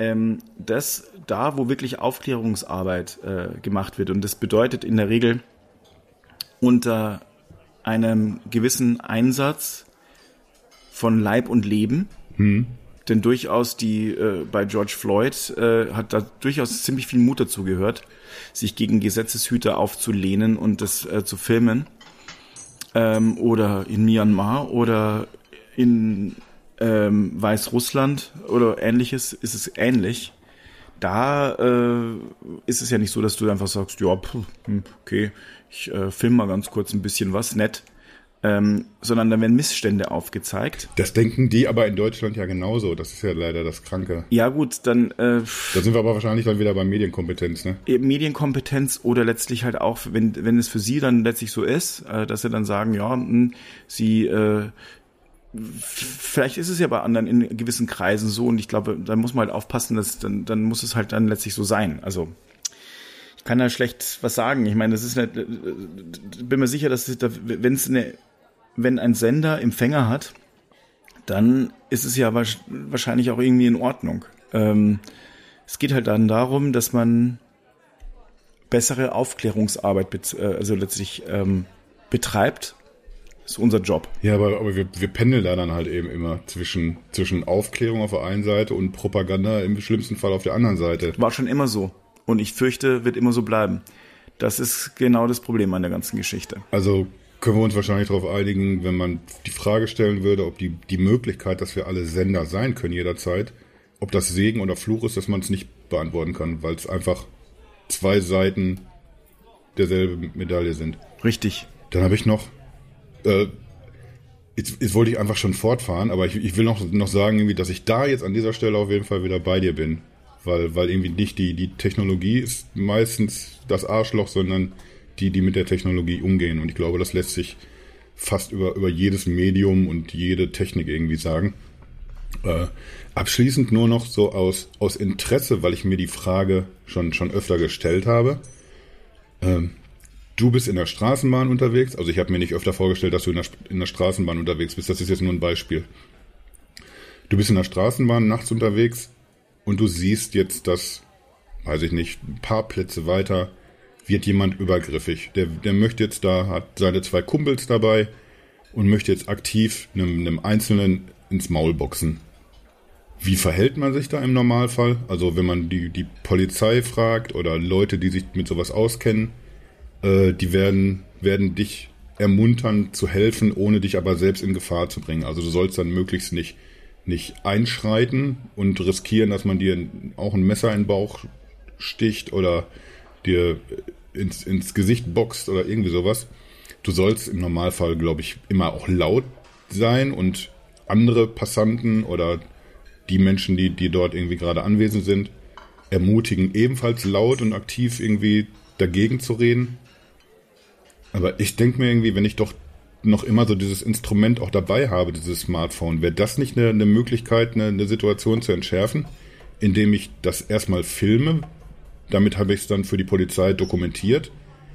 ähm, das da, wo wirklich Aufklärungsarbeit äh, gemacht wird. Und das bedeutet in der Regel unter einem gewissen Einsatz von Leib und Leben. Hm. Denn durchaus die äh, bei George Floyd äh, hat da durchaus ziemlich viel Mut dazu gehört, sich gegen Gesetzeshüter aufzulehnen und das äh, zu filmen. Ähm, oder in Myanmar oder in ähm, Weißrussland oder ähnliches ist es ähnlich. Da äh, ist es ja nicht so, dass du einfach sagst, ja, pff, hm, okay, ich äh, film mal ganz kurz ein bisschen was, nett. Ähm, sondern dann werden Missstände aufgezeigt. Das denken die aber in Deutschland ja genauso. Das ist ja leider das Kranke. Ja gut, dann. Äh, da sind wir aber wahrscheinlich dann wieder bei Medienkompetenz, ne? Medienkompetenz oder letztlich halt auch, wenn wenn es für sie dann letztlich so ist, äh, dass sie dann sagen, ja, mh, hm, sie äh, vielleicht ist es ja bei anderen in gewissen Kreisen so und ich glaube, da muss man halt aufpassen, dass dann, dann muss es halt dann letztlich so sein. Also kann da schlecht was sagen. Ich meine, das ist nicht, bin mir sicher, dass da, wenn es eine, wenn ein Sender Empfänger hat, dann ist es ja wahrscheinlich auch irgendwie in Ordnung. Ähm, es geht halt dann darum, dass man bessere Aufklärungsarbeit, äh, also letztlich ähm, betreibt ist unser Job. Ja, aber, aber wir, wir pendeln da dann halt eben immer zwischen, zwischen Aufklärung auf der einen Seite und Propaganda im schlimmsten Fall auf der anderen Seite. War schon immer so. Und ich fürchte, wird immer so bleiben. Das ist genau das Problem an der ganzen Geschichte. Also können wir uns wahrscheinlich darauf einigen, wenn man die Frage stellen würde, ob die, die Möglichkeit, dass wir alle Sender sein können jederzeit, ob das Segen oder Fluch ist, dass man es nicht beantworten kann, weil es einfach zwei Seiten derselben Medaille sind. Richtig. Dann habe ich noch, äh, jetzt, jetzt wollte ich einfach schon fortfahren, aber ich, ich will noch, noch sagen, irgendwie, dass ich da jetzt an dieser Stelle auf jeden Fall wieder bei dir bin. Weil, weil irgendwie nicht die, die Technologie ist meistens das Arschloch, sondern die, die mit der Technologie umgehen. Und ich glaube, das lässt sich fast über, über jedes Medium und jede Technik irgendwie sagen. Äh, abschließend nur noch so aus, aus Interesse, weil ich mir die Frage schon, schon öfter gestellt habe. Ähm, du bist in der Straßenbahn unterwegs. Also ich habe mir nicht öfter vorgestellt, dass du in der, in der Straßenbahn unterwegs bist. Das ist jetzt nur ein Beispiel. Du bist in der Straßenbahn nachts unterwegs und du siehst jetzt, dass, weiß ich nicht, ein paar Plätze weiter wird jemand übergriffig. Der, der möchte jetzt da, hat seine zwei Kumpels dabei und möchte jetzt aktiv einem, einem Einzelnen ins Maul boxen. Wie verhält man sich da im Normalfall? Also wenn man die, die Polizei fragt oder Leute, die sich mit sowas auskennen, äh, die werden, werden dich ermuntern zu helfen, ohne dich aber selbst in Gefahr zu bringen. Also du sollst dann möglichst nicht, nicht einschreiten und riskieren, dass man dir auch ein Messer in den Bauch sticht oder dir ins, ins Gesicht boxt oder irgendwie sowas. Du sollst im Normalfall, glaube ich, immer auch laut sein und andere Passanten oder die Menschen, die, die dort irgendwie gerade anwesend sind, ermutigen, ebenfalls laut und aktiv irgendwie dagegen zu reden. Aber ich denke mir irgendwie, wenn ich doch noch immer so dieses Instrument auch dabei habe, dieses Smartphone, wäre das nicht eine, eine Möglichkeit, eine, eine Situation zu entschärfen, indem ich das erstmal filme, damit habe ich es dann für die Polizei dokumentiert.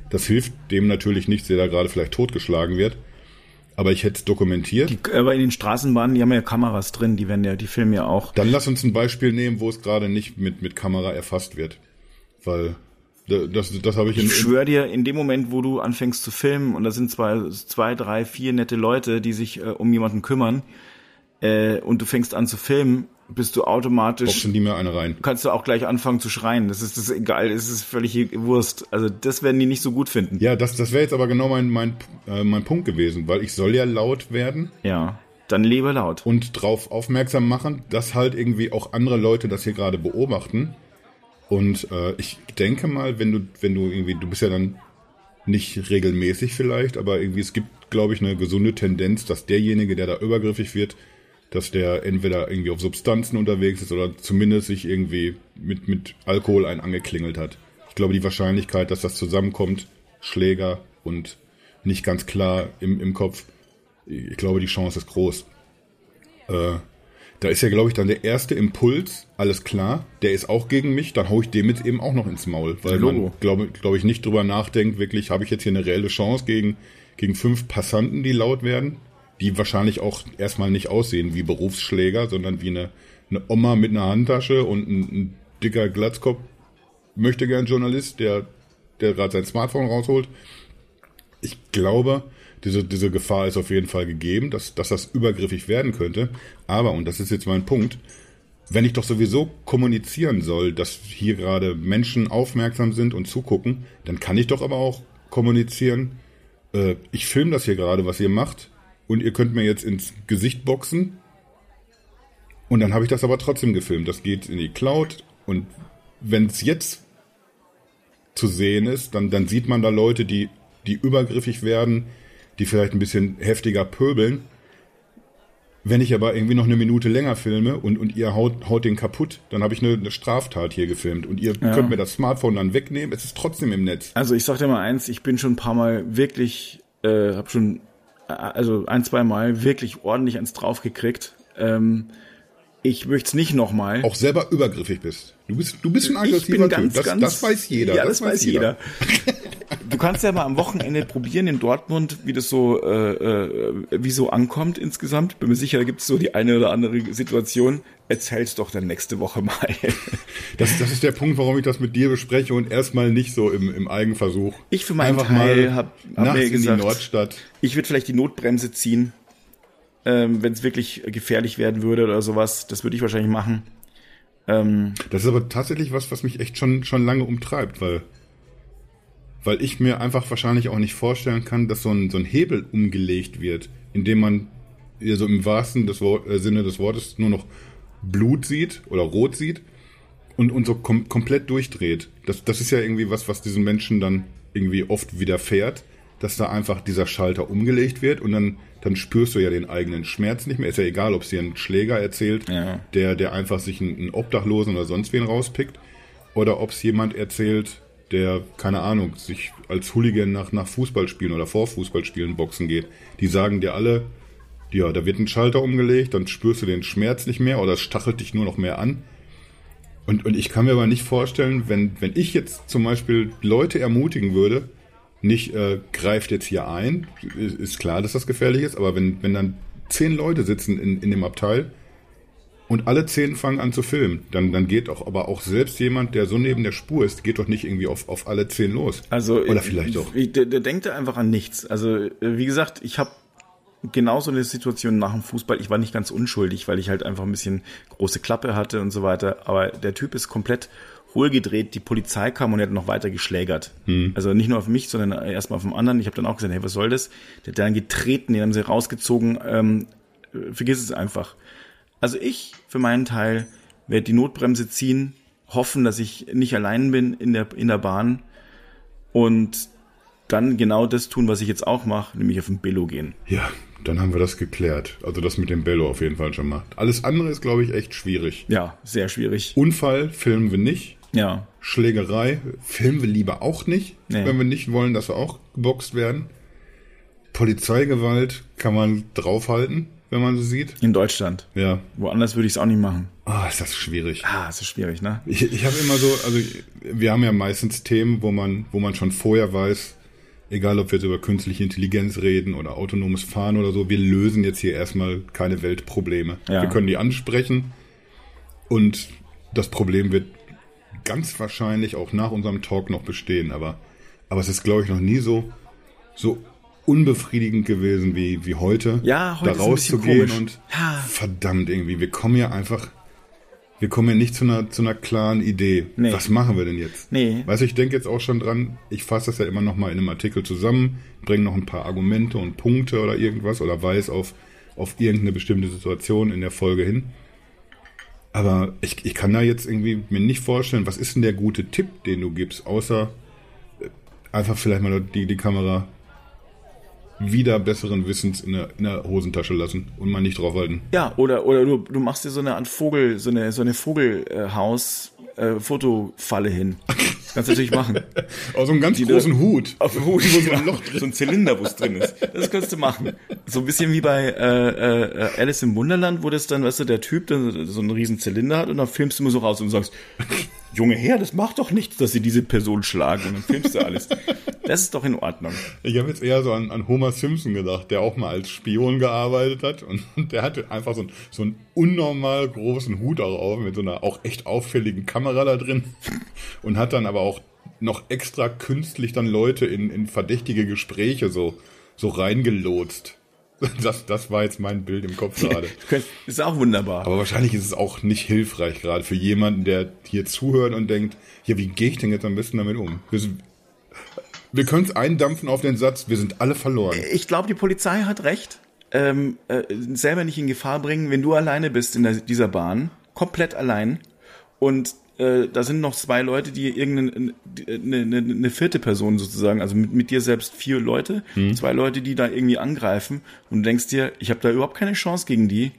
Das hilft dem natürlich nicht, der da gerade vielleicht totgeschlagen wird. Aber ich hätte es dokumentiert. Die, aber in den Straßenbahnen, die haben ja Kameras drin, die werden ja, die filmen ja auch. Dann lass uns ein Beispiel nehmen, wo es gerade nicht mit, mit Kamera erfasst wird. Weil das, das habe ich in, Ich schwöre dir, in dem Moment, wo du anfängst zu filmen und da sind zwei, zwei, drei, vier nette Leute, die sich äh, um jemanden kümmern, äh, und du fängst an zu filmen, bist du automatisch. Boxen die mir eine rein. Kannst du auch gleich anfangen zu schreien. Das ist das egal, es ist völlig Wurst. Also das werden die nicht so gut finden. Ja, das, das wäre jetzt aber genau mein, mein, äh, mein Punkt gewesen, weil ich soll ja laut werden. Ja. Dann lebe laut. Und drauf aufmerksam machen, dass halt irgendwie auch andere Leute das hier gerade beobachten. Und äh, ich denke mal, wenn du, wenn du irgendwie, du bist ja dann nicht regelmäßig vielleicht, aber irgendwie es gibt, glaube ich, eine gesunde Tendenz, dass derjenige, der da übergriffig wird, dass der entweder irgendwie auf Substanzen unterwegs ist oder zumindest sich irgendwie mit, mit Alkohol ein angeklingelt hat. Ich glaube, die Wahrscheinlichkeit, dass das zusammenkommt, Schläger und nicht ganz klar im, im Kopf, ich glaube, die Chance ist groß. Äh, da ist ja, glaube ich, dann der erste Impuls, alles klar, der ist auch gegen mich, dann hau ich dem jetzt eben auch noch ins Maul, weil man, glaube glaub ich, nicht drüber nachdenkt, wirklich, habe ich jetzt hier eine reelle Chance gegen, gegen fünf Passanten, die laut werden? die wahrscheinlich auch erstmal nicht aussehen wie Berufsschläger, sondern wie eine, eine Oma mit einer Handtasche und ein, ein dicker Glatzkopf möchte gern Journalist, der, der gerade sein Smartphone rausholt. Ich glaube, diese, diese Gefahr ist auf jeden Fall gegeben, dass, dass das übergriffig werden könnte. Aber, und das ist jetzt mein Punkt, wenn ich doch sowieso kommunizieren soll, dass hier gerade Menschen aufmerksam sind und zugucken, dann kann ich doch aber auch kommunizieren, äh, ich filme das hier gerade, was ihr macht und ihr könnt mir jetzt ins Gesicht boxen. Und dann habe ich das aber trotzdem gefilmt. Das geht in die Cloud und wenn es jetzt zu sehen ist, dann, dann sieht man da Leute, die, die übergriffig werden, die vielleicht ein bisschen heftiger pöbeln. Wenn ich aber irgendwie noch eine Minute länger filme und, und ihr haut, haut den kaputt, dann habe ich eine, eine Straftat hier gefilmt und ihr ja. könnt mir das Smartphone dann wegnehmen. Es ist trotzdem im Netz. Also ich sag dir mal eins, ich bin schon ein paar Mal wirklich, äh, habe schon also ein, zwei Mal wirklich ordentlich ans drauf gekriegt. Ähm, ich möchte es nicht nochmal. Auch selber übergriffig bist. Du bist, du bist ein aggressiver ich ganz, typ. Das, ganz, das weiß jeder. Ja, das, das weiß jeder. jeder. Du kannst ja mal am Wochenende probieren in Dortmund, wie das so, äh, äh, wie so ankommt insgesamt. Bin mir sicher, da gibt es so die eine oder andere Situation. Erzähl's doch dann nächste Woche mal. Das, das ist der Punkt, warum ich das mit dir bespreche und erstmal nicht so im, im Eigenversuch. Ich für meinen Einfach Teil habe hab mir gesagt, Nordstadt. ich würde vielleicht die Notbremse ziehen, ähm, wenn es wirklich gefährlich werden würde oder sowas. Das würde ich wahrscheinlich machen. Ähm, das ist aber tatsächlich was, was mich echt schon, schon lange umtreibt, weil, weil ich mir einfach wahrscheinlich auch nicht vorstellen kann, dass so ein, so ein Hebel umgelegt wird, indem man so im wahrsten des Wort, äh, Sinne des Wortes nur noch Blut sieht oder rot sieht und, und so kom komplett durchdreht. Das, das ist ja irgendwie was, was diesen Menschen dann irgendwie oft widerfährt, dass da einfach dieser Schalter umgelegt wird und dann dann spürst du ja den eigenen Schmerz nicht mehr. Ist ja egal, ob es dir ein Schläger erzählt, ja. der, der einfach sich einen, einen Obdachlosen oder sonst wen rauspickt, oder ob es jemand erzählt, der, keine Ahnung, sich als Hooligan nach, nach Fußballspielen oder vor Fußballspielen boxen geht. Die sagen dir alle, ja, da wird ein Schalter umgelegt, dann spürst du den Schmerz nicht mehr oder es stachelt dich nur noch mehr an. Und, und ich kann mir aber nicht vorstellen, wenn, wenn ich jetzt zum Beispiel Leute ermutigen würde, nicht äh, greift jetzt hier ein, ist klar, dass das gefährlich ist, aber wenn, wenn dann zehn Leute sitzen in, in dem Abteil und alle zehn fangen an zu filmen, dann, dann geht doch aber auch selbst jemand, der so neben der Spur ist, geht doch nicht irgendwie auf, auf alle zehn los. Also, Oder vielleicht doch. Der, der denkt einfach an nichts. Also, äh, wie gesagt, ich habe genauso eine Situation nach dem Fußball. Ich war nicht ganz unschuldig, weil ich halt einfach ein bisschen große Klappe hatte und so weiter. Aber der Typ ist komplett hohlgedreht, die Polizei kam und er hat noch weiter geschlägert. Hm. Also nicht nur auf mich, sondern erstmal auf den anderen. Ich habe dann auch gesagt, hey, was soll das? Der hat dann getreten, den haben sie rausgezogen. Ähm, vergiss es einfach. Also ich, für meinen Teil, werde die Notbremse ziehen, hoffen, dass ich nicht allein bin in der, in der Bahn und dann genau das tun, was ich jetzt auch mache, nämlich auf den Bello gehen. Ja, dann haben wir das geklärt. Also das mit dem Bello auf jeden Fall schon macht. Alles andere ist, glaube ich, echt schwierig. Ja, sehr schwierig. Unfall filmen wir nicht. Ja. Schlägerei filmen wir lieber auch nicht, nee. wenn wir nicht wollen, dass wir auch geboxt werden. Polizeigewalt kann man draufhalten, wenn man so sieht. In Deutschland. Ja. Woanders würde ich es auch nicht machen. Ah, oh, ist das schwierig. Ah, ist das schwierig, ne? Ich, ich habe immer so, also wir haben ja meistens Themen, wo man, wo man schon vorher weiß, egal ob wir jetzt über künstliche Intelligenz reden oder autonomes Fahren oder so, wir lösen jetzt hier erstmal keine Weltprobleme. Ja. Wir können die ansprechen und das Problem wird ganz wahrscheinlich auch nach unserem Talk noch bestehen, aber, aber es ist, glaube ich, noch nie so, so unbefriedigend gewesen wie, wie heute. Ja, heute da rauszugehen und ja. verdammt irgendwie, wir kommen ja einfach, wir kommen ja nicht zu einer, zu einer klaren Idee. Nee. Was machen wir denn jetzt? Nee. Weißt du, ich denke jetzt auch schon dran, ich fasse das ja immer noch mal in einem Artikel zusammen, bringe noch ein paar Argumente und Punkte oder irgendwas oder weise auf, auf irgendeine bestimmte Situation in der Folge hin. Aber ich, ich kann da jetzt irgendwie mir nicht vorstellen, was ist denn der gute Tipp, den du gibst, außer äh, einfach vielleicht mal die, die Kamera wieder besseren Wissens in der, in der Hosentasche lassen und mal nicht draufhalten. Ja, oder, oder du, du machst dir so eine Art Vogel, so eine, so eine Vogelhaus, äh, Fotofalle hin. Kannst du natürlich machen. Aus so einem ganz die großen da, Hut. Auf dem Hut, wo so ein Loch drin, so ein Zylinder, wo es drin ist. Das kannst du machen. So ein bisschen wie bei äh, äh, Alice im Wunderland, wo das dann, weißt du, der Typ dann so einen riesen Zylinder hat und dann filmst du immer so raus und sagst, Junge Herr, das macht doch nichts, dass sie diese Person schlagen und dann filmst du alles. Das ist doch in Ordnung. Ich habe jetzt eher so an, an Homer Simpson gedacht, der auch mal als Spion gearbeitet hat und, und der hatte einfach so, ein, so einen unnormal großen Hut auch auf mit so einer auch echt auffälligen Kamera da drin und hat dann aber auch noch extra künstlich dann Leute in, in verdächtige Gespräche so, so reingelotst. Das, das war jetzt mein Bild im Kopf gerade. ist auch wunderbar. Aber wahrscheinlich ist es auch nicht hilfreich, gerade für jemanden, der hier zuhört und denkt, ja, wie gehe ich denn jetzt am besten damit um? Wir, wir können es eindampfen auf den Satz, wir sind alle verloren. Ich glaube, die Polizei hat recht. Ähm, äh, selber nicht in Gefahr bringen, wenn du alleine bist in der, dieser Bahn, komplett allein und äh, da sind noch zwei Leute, die irgendeine eine, eine, eine vierte Person sozusagen, also mit, mit dir selbst vier Leute, hm. zwei Leute, die da irgendwie angreifen und du denkst dir, ich habe da überhaupt keine Chance gegen die.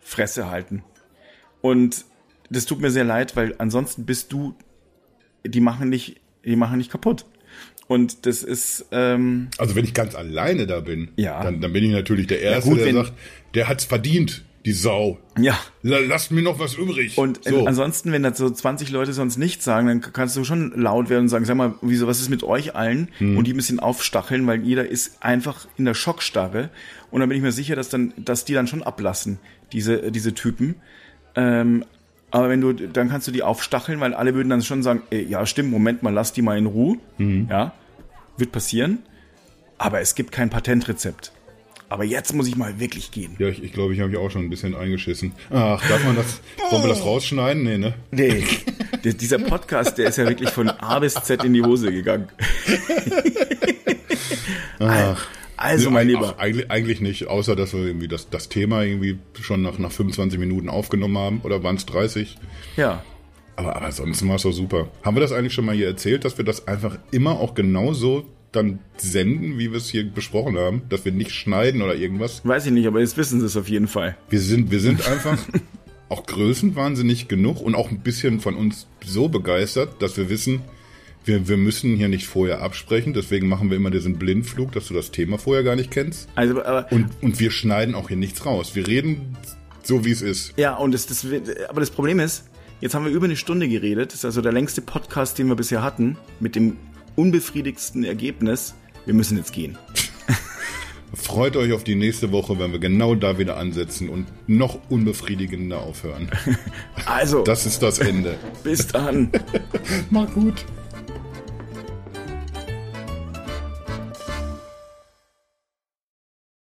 Fresse halten. Und das tut mir sehr leid, weil ansonsten bist du, die machen nicht, die machen nicht kaputt. Und das ist. Ähm, also wenn ich ganz alleine da bin, ja. dann, dann bin ich natürlich der Erste, ja gut, der sagt, der hat's verdient, die Sau. Ja. Lasst mir noch was übrig. Und so. ansonsten, wenn da so 20 Leute sonst nichts sagen, dann kannst du schon laut werden und sagen, sag mal, wieso, was ist mit euch allen? Hm. Und die ein bisschen aufstacheln, weil jeder ist einfach in der Schockstarre. Und dann bin ich mir sicher, dass dann, dass die dann schon ablassen, diese, diese Typen. Ähm, aber wenn du, dann kannst du die aufstacheln, weil alle würden dann schon sagen, ey, ja, stimmt, Moment mal, lass die mal in Ruhe. Hm. Ja, wird passieren. Aber es gibt kein Patentrezept. Aber jetzt muss ich mal wirklich gehen. ja, ich, ich glaube, ich habe mich auch schon ein bisschen eingeschissen. Ach, darf man das, wollen wir das rausschneiden? Nee, ne? Nee, der, dieser Podcast, der ist ja wirklich von A bis Z in die Hose gegangen. Ach. Also, Nee, mein Lieber. ach, Eigentlich, eigentlich nicht, außer dass wir irgendwie das, das Thema irgendwie schon nach, nach 25 Minuten aufgenommen haben. Oder waren es 30? Ja. Aber, aber ansonsten war es doch super. Haben wir das eigentlich schon mal hier erzählt, dass wir das einfach immer auch genauso dann senden, wie wir es hier besprochen haben? Dass wir nicht schneiden oder irgendwas? Weiß ich nicht, aber jetzt wissen sie es auf jeden Fall. Wir sind, wir sind einfach auch größenwahnsinnig genug und auch ein bisschen von uns so begeistert, dass wir wissen, wir, wir müssen hier nicht vorher absprechen. Deswegen machen wir immer diesen Blindflug, dass du das Thema vorher gar nicht kennst. Also, aber, Und, und wir schneiden auch hier nichts raus. Wir reden so, wie es ist. ja, und das, das, aber das Problem ist, jetzt haben wir über eine Stunde geredet. Das ist also der längste Podcast, den wir bisher hatten, mit dem unbefriedigsten Ergebnis. Wir müssen jetzt gehen. Freut euch auf die nächste Woche, wenn wir genau da wieder ansetzen und noch unbefriedigender aufhören. Also, Das ist das Ende. bis dann. Mal gut.